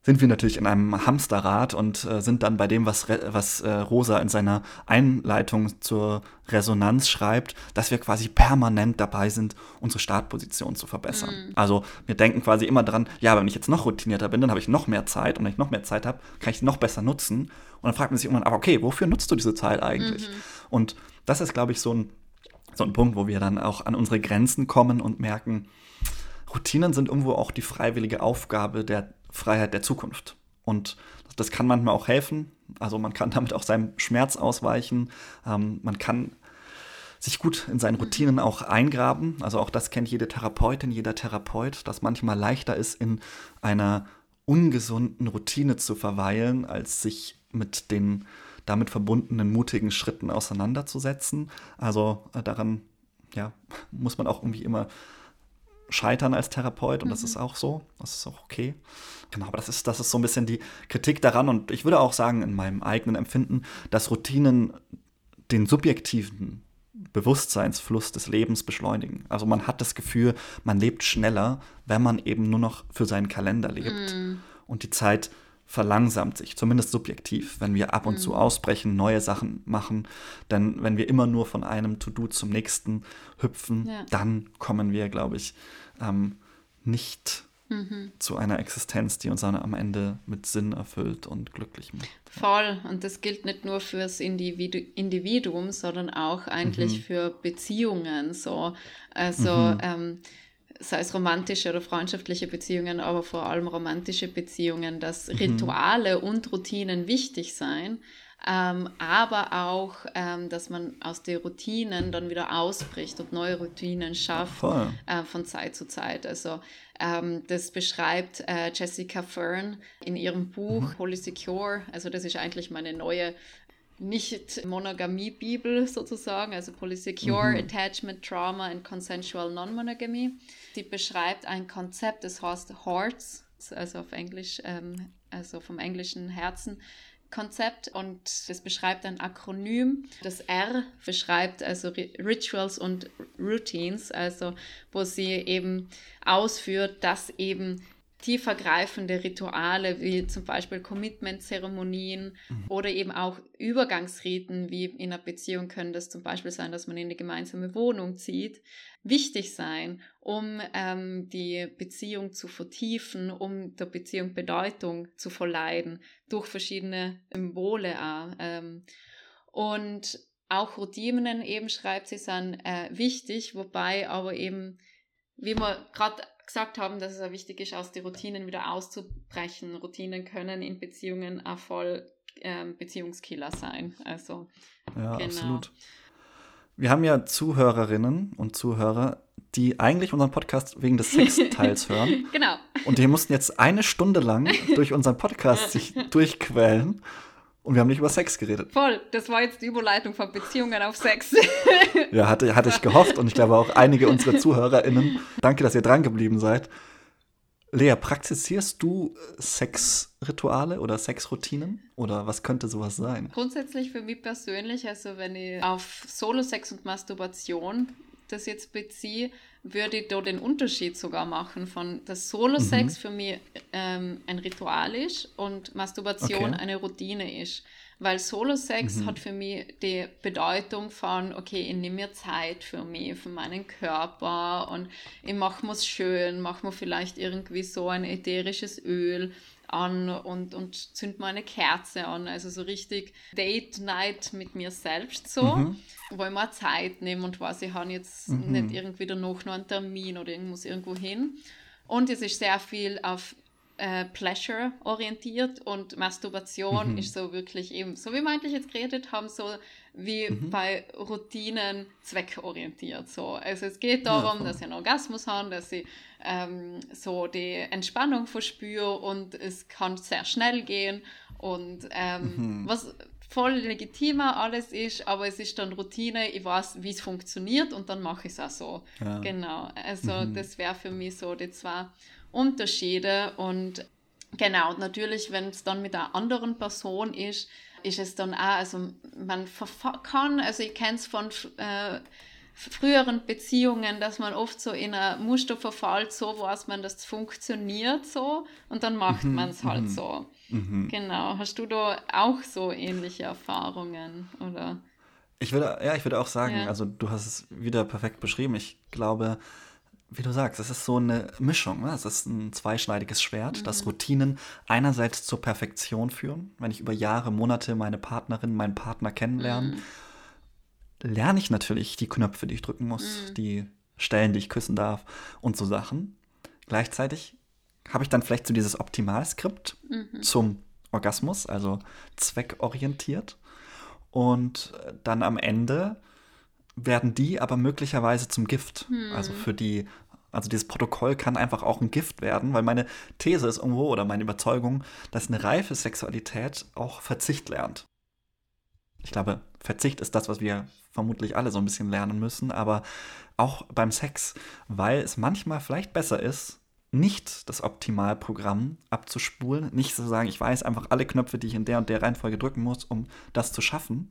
sind wir natürlich in einem Hamsterrad und äh, sind dann bei dem, was, was äh, Rosa in seiner Einleitung zur Resonanz schreibt, dass wir quasi permanent dabei sind, unsere Startposition zu verbessern. Mhm. Also wir denken quasi immer dran, ja, wenn ich jetzt noch routinierter bin, dann habe ich noch mehr Zeit und wenn ich noch mehr Zeit habe, kann ich sie noch besser nutzen. Und dann fragt man sich irgendwann, aber okay, wofür nutzt du diese Zeit eigentlich? Mhm. Und das ist, glaube ich, so ein so ein Punkt, wo wir dann auch an unsere Grenzen kommen und merken, Routinen sind irgendwo auch die freiwillige Aufgabe der Freiheit der Zukunft. Und das kann manchmal auch helfen. Also man kann damit auch seinem Schmerz ausweichen. Ähm, man kann sich gut in seinen Routinen auch eingraben. Also auch das kennt jede Therapeutin, jeder Therapeut, dass manchmal leichter ist, in einer ungesunden Routine zu verweilen, als sich mit den damit verbundenen mutigen Schritten auseinanderzusetzen. Also äh, daran ja, muss man auch irgendwie immer scheitern als Therapeut und mhm. das ist auch so. Das ist auch okay. Genau, aber das ist, das ist so ein bisschen die Kritik daran und ich würde auch sagen, in meinem eigenen Empfinden, dass Routinen den subjektiven Bewusstseinsfluss des Lebens beschleunigen. Also man hat das Gefühl, man lebt schneller, wenn man eben nur noch für seinen Kalender lebt. Mm. Und die Zeit verlangsamt sich, zumindest subjektiv, wenn wir ab und mm. zu ausbrechen, neue Sachen machen. Denn wenn wir immer nur von einem To-Do zum nächsten hüpfen, ja. dann kommen wir, glaube ich, ähm, nicht mhm. zu einer Existenz, die uns dann am Ende mit Sinn erfüllt und glücklich macht. Voll. Und das gilt nicht nur fürs Individu Individuum, sondern auch eigentlich mhm. für Beziehungen. So. Also mhm. ähm, sei es romantische oder freundschaftliche Beziehungen, aber vor allem romantische Beziehungen, dass mhm. Rituale und Routinen wichtig sein ähm, aber auch, ähm, dass man aus den Routinen dann wieder ausbricht und neue Routinen schafft äh, von Zeit zu Zeit. Also ähm, das beschreibt äh, Jessica Fern in ihrem Buch mhm. Holy Secure. Also das ist eigentlich meine neue nicht-Monogamie-Bibel sozusagen, also Polysecure, mhm. Attachment, Trauma and Consensual Non-Monogamy. Sie beschreibt ein Konzept, das heißt Hearts, also auf Englisch, ähm, also vom englischen Herzen, Konzept und das beschreibt ein Akronym. Das R beschreibt also Rituals und Routines, also wo sie eben ausführt, dass eben tiefergreifende Rituale wie zum Beispiel Commitment-Zeremonien mhm. oder eben auch Übergangsriten wie in einer Beziehung können das zum Beispiel sein, dass man in eine gemeinsame Wohnung zieht, wichtig sein, um ähm, die Beziehung zu vertiefen, um der Beziehung Bedeutung zu verleihen durch verschiedene Symbole auch. Ähm, und auch Routinen eben schreibt sie sind äh, wichtig, wobei aber eben, wie wir gerade gesagt haben, dass es auch wichtig ist, aus den Routinen wieder auszubrechen. Routinen können in Beziehungen auch voll ähm, Beziehungskiller sein. Also, ja, genau. absolut. Wir haben ja Zuhörerinnen und Zuhörer, die eigentlich unseren Podcast wegen des Sexteils hören. genau. Und die mussten jetzt eine Stunde lang durch unseren Podcast sich durchquälen. Und wir haben nicht über Sex geredet. Voll, das war jetzt die Überleitung von Beziehungen auf Sex. ja, hatte, hatte ich gehofft und ich glaube auch einige unserer ZuhörerInnen. Danke, dass ihr dran geblieben seid. Lea, praktizierst du Sexrituale oder Sexroutinen? Oder was könnte sowas sein? Grundsätzlich für mich persönlich, also wenn ich auf Solo-Sex und Masturbation das jetzt beziehe, würde ich da den Unterschied sogar machen von dass Solo-Sex mhm. für mich ähm, ein Ritual ist und Masturbation okay. eine Routine ist. Weil Solo-Sex mhm. hat für mich die Bedeutung von, okay, ich nehme mir Zeit für mich, für meinen Körper und ich mache mir es schön, mache mir vielleicht irgendwie so ein ätherisches Öl an und, und zünd mal eine Kerze an. Also so richtig Date Night mit mir selbst so, mhm. wo ich mir Zeit nehme und weiß, ich habe jetzt mhm. nicht irgendwie danach noch einen Termin oder ich muss irgendwo hin. Und es ist sehr viel auf äh, Pleasure orientiert und Masturbation mhm. ist so wirklich eben, so wie wir eigentlich jetzt geredet haben, so wie mhm. bei Routinen zweckorientiert. So. Also es geht darum, ja, dass ich einen Orgasmus habe, dass ich ähm, so die Entspannung verspüre und es kann sehr schnell gehen und ähm, mhm. was voll legitimer alles ist, aber es ist dann Routine, ich weiß, wie es funktioniert und dann mache ich es auch so. Ja. Genau, also mhm. das wäre für mich so die zwei Unterschiede und genau, natürlich, wenn es dann mit einer anderen Person ist, ist es dann auch, also man kann, also ich kenne es von äh, früheren Beziehungen, dass man oft so in ein Muster verfällt, so weiß man, das funktioniert so und dann macht mhm, man es halt mhm. so. Mhm. Genau. Hast du da auch so ähnliche Erfahrungen oder? Ich würde, ja, ich würde auch sagen, ja. also du hast es wieder perfekt beschrieben. Ich glaube, wie du sagst, es ist so eine Mischung. Ne? Es ist ein zweischneidiges Schwert, mhm. dass Routinen einerseits zur Perfektion führen, wenn ich über Jahre, Monate meine Partnerin, meinen Partner kennenlerne. Mhm lerne ich natürlich die Knöpfe, die ich drücken muss, mhm. die Stellen, die ich küssen darf und so Sachen. Gleichzeitig habe ich dann vielleicht so dieses Optimalskript mhm. zum Orgasmus, also zweckorientiert. Und dann am Ende werden die aber möglicherweise zum Gift. Mhm. Also für die, also dieses Protokoll kann einfach auch ein Gift werden, weil meine These ist irgendwo oder meine Überzeugung, dass eine reife Sexualität auch Verzicht lernt. Ich glaube, Verzicht ist das, was wir vermutlich alle so ein bisschen lernen müssen, aber auch beim Sex, weil es manchmal vielleicht besser ist, nicht das Optimalprogramm abzuspulen, nicht zu sagen, ich weiß einfach alle Knöpfe, die ich in der und der Reihenfolge drücken muss, um das zu schaffen,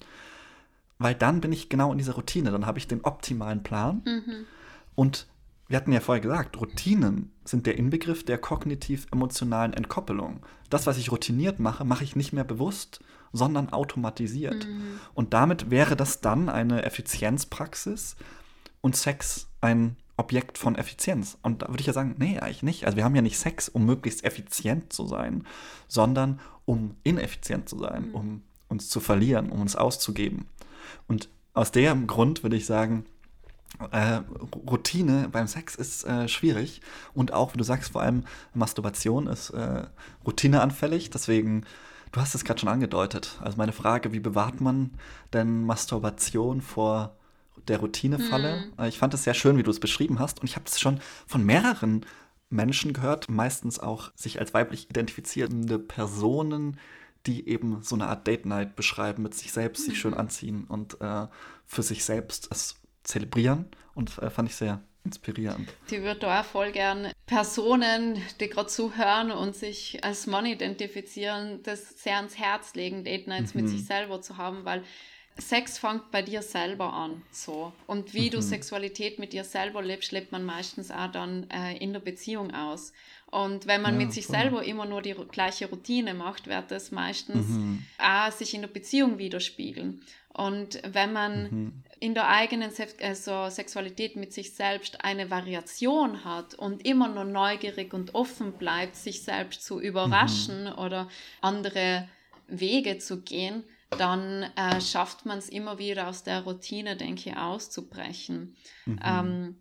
weil dann bin ich genau in dieser Routine, dann habe ich den optimalen Plan mhm. und wir hatten ja vorher gesagt, Routinen sind der Inbegriff der kognitiv-emotionalen Entkoppelung. Das, was ich routiniert mache, mache ich nicht mehr bewusst, sondern automatisiert. Mhm. Und damit wäre das dann eine Effizienzpraxis und Sex ein Objekt von Effizienz. Und da würde ich ja sagen, nee, eigentlich nicht. Also wir haben ja nicht Sex, um möglichst effizient zu sein, sondern um ineffizient zu sein, mhm. um uns zu verlieren, um uns auszugeben. Und aus dem Grund würde ich sagen, äh, Routine beim Sex ist äh, schwierig und auch, wie du sagst, vor allem Masturbation ist äh, routineanfällig. Deswegen, du hast es gerade schon angedeutet. Also meine Frage, wie bewahrt man denn Masturbation vor der Routinefalle. Mhm. Ich fand es sehr schön, wie du es beschrieben hast. Und ich habe es schon von mehreren Menschen gehört, meistens auch sich als weiblich identifizierende Personen, die eben so eine Art Date Night beschreiben, mit sich selbst sich schön mhm. anziehen und äh, für sich selbst es zelebrieren. Und äh, fand ich sehr inspirierend. Die würde auch voll gern Personen, die gerade zuhören und sich als Mann identifizieren, das sehr ans Herz legen, Date Nights mhm. mit sich selber zu haben, weil Sex fängt bei dir selber an, so. Und wie mhm. du Sexualität mit dir selber lebst, lebt man meistens auch dann äh, in der Beziehung aus. Und wenn man ja, mit sich voll. selber immer nur die gleiche Routine macht, wird das meistens mhm. auch sich in der Beziehung widerspiegeln. Und wenn man mhm. in der eigenen Se also Sexualität mit sich selbst eine Variation hat und immer nur neugierig und offen bleibt, sich selbst zu überraschen mhm. oder andere Wege zu gehen, dann äh, schafft man es immer wieder aus der Routine, denke ich, auszubrechen. Mhm. Ähm,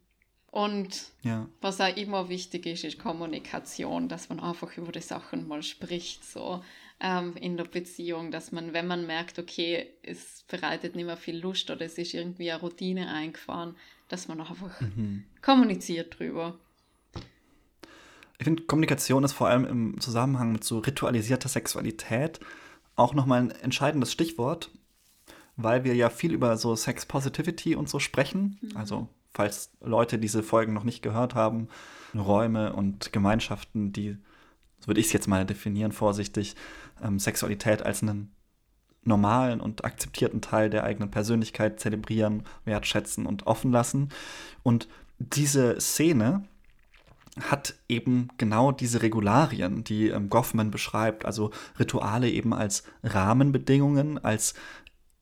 und ja. was auch immer wichtig ist, ist Kommunikation, dass man einfach über die Sachen mal spricht, so ähm, in der Beziehung, dass man, wenn man merkt, okay, es bereitet nicht mehr viel Lust oder es ist irgendwie eine Routine eingefahren, dass man einfach mhm. kommuniziert drüber. Ich finde, Kommunikation ist vor allem im Zusammenhang mit so ritualisierter Sexualität auch nochmal ein entscheidendes Stichwort, weil wir ja viel über so Sex Positivity und so sprechen. Mhm. Also, falls Leute diese Folgen noch nicht gehört haben, Räume und Gemeinschaften, die, so würde ich es jetzt mal definieren, vorsichtig, ähm, Sexualität als einen normalen und akzeptierten Teil der eigenen Persönlichkeit zelebrieren, wertschätzen und offen lassen. Und diese Szene, hat eben genau diese Regularien, die ähm, Goffman beschreibt, also Rituale eben als Rahmenbedingungen, als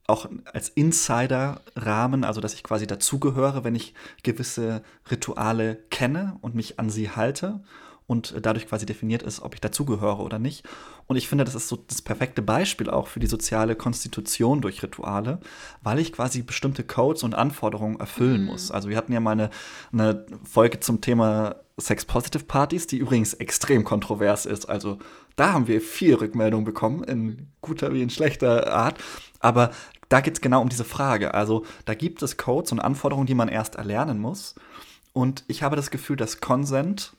auch als Insider-Rahmen, also dass ich quasi dazugehöre, wenn ich gewisse Rituale kenne und mich an sie halte und dadurch quasi definiert ist, ob ich dazugehöre oder nicht. Und ich finde, das ist so das perfekte Beispiel auch für die soziale Konstitution durch Rituale, weil ich quasi bestimmte Codes und Anforderungen erfüllen mhm. muss. Also wir hatten ja mal eine, eine Folge zum Thema Sex-Positive-Partys, die übrigens extrem kontrovers ist. Also da haben wir viel Rückmeldung bekommen, in guter wie in schlechter Art. Aber da geht es genau um diese Frage. Also da gibt es Codes und Anforderungen, die man erst erlernen muss. Und ich habe das Gefühl, dass Consent,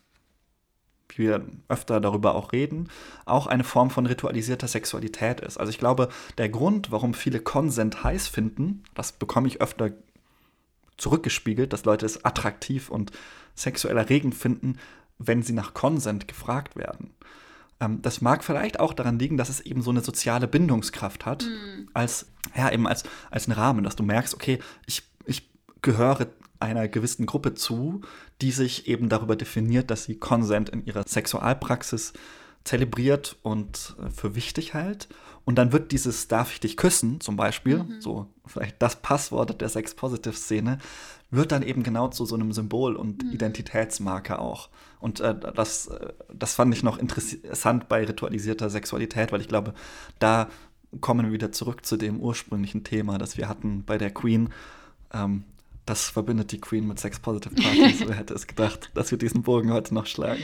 wie wir öfter darüber auch reden, auch eine Form von ritualisierter Sexualität ist. Also ich glaube, der Grund, warum viele Consent heiß finden, das bekomme ich öfter zurückgespiegelt, dass Leute es attraktiv und sexuell erregend finden, wenn sie nach Consent gefragt werden. Ähm, das mag vielleicht auch daran liegen, dass es eben so eine soziale Bindungskraft hat, mhm. als, ja, eben als, als ein Rahmen, dass du merkst, okay, ich, ich gehöre einer gewissen Gruppe zu, die sich eben darüber definiert, dass sie Consent in ihrer Sexualpraxis zelebriert und äh, für wichtig hält. Und dann wird dieses Darf ich dich küssen zum Beispiel, mhm. so vielleicht das Passwort der Sex-Positive-Szene, wird dann eben genau zu so einem Symbol und mhm. Identitätsmarker auch. Und äh, das, äh, das fand ich noch interessant bei ritualisierter Sexualität, weil ich glaube, da kommen wir wieder zurück zu dem ursprünglichen Thema, das wir hatten bei der Queen. Ähm, das verbindet die Queen mit Sex Positive Parties. Wer hätte es gedacht, dass wir diesen Bogen heute noch schlagen?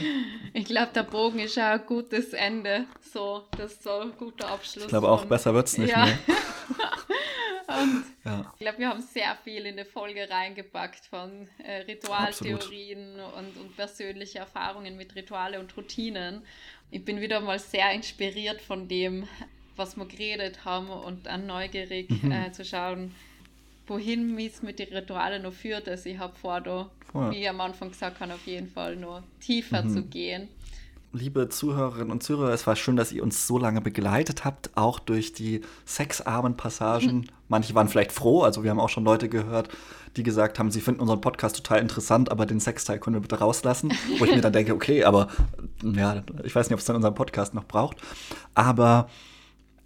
Ich glaube, der Bogen ist ja ein gutes Ende. So, das ist so ein guter Abschluss. Ich glaube auch, besser wird es nicht ja. mehr. Und ja. ich glaube, wir haben sehr viel in die Folge reingepackt von äh, Ritualtheorien und, und persönliche Erfahrungen mit Rituale und Routinen. Ich bin wieder mal sehr inspiriert von dem, was wir geredet haben und dann neugierig mhm. äh, zu schauen, wohin es mit den Ritualen noch führt. Also ich habe vor, da, wie ich am Anfang gesagt habe, auf jeden Fall noch tiefer mhm. zu gehen. Liebe Zuhörerinnen und Zuhörer, es war schön, dass ihr uns so lange begleitet habt, auch durch die sexarmen Passagen. Manche waren vielleicht froh, also wir haben auch schon Leute gehört, die gesagt haben, sie finden unseren Podcast total interessant, aber den Sexteil können wir bitte rauslassen. Wo ich mir dann denke, okay, aber ja, ich weiß nicht, ob es dann unseren Podcast noch braucht. Aber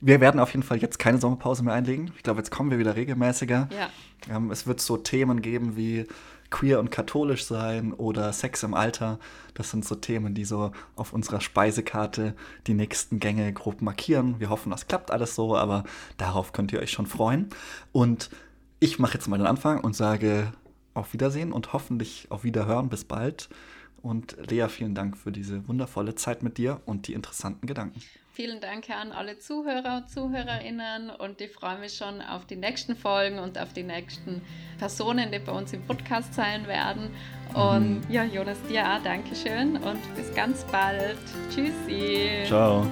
wir werden auf jeden Fall jetzt keine Sommerpause mehr einlegen. Ich glaube, jetzt kommen wir wieder regelmäßiger. Ja. Ähm, es wird so Themen geben wie queer und katholisch sein oder Sex im Alter. Das sind so Themen, die so auf unserer Speisekarte die nächsten Gänge grob markieren. Wir hoffen, das klappt alles so, aber darauf könnt ihr euch schon freuen. Und ich mache jetzt mal den Anfang und sage auf Wiedersehen und hoffentlich auf Wiederhören. Bis bald. Und Lea, vielen Dank für diese wundervolle Zeit mit dir und die interessanten Gedanken. Vielen Dank an alle Zuhörer und Zuhörerinnen und ich freue mich schon auf die nächsten Folgen und auf die nächsten Personen, die bei uns im Podcast sein werden. Und mhm. ja, Jonas, dir auch Dankeschön und bis ganz bald. Tschüssi. Ciao.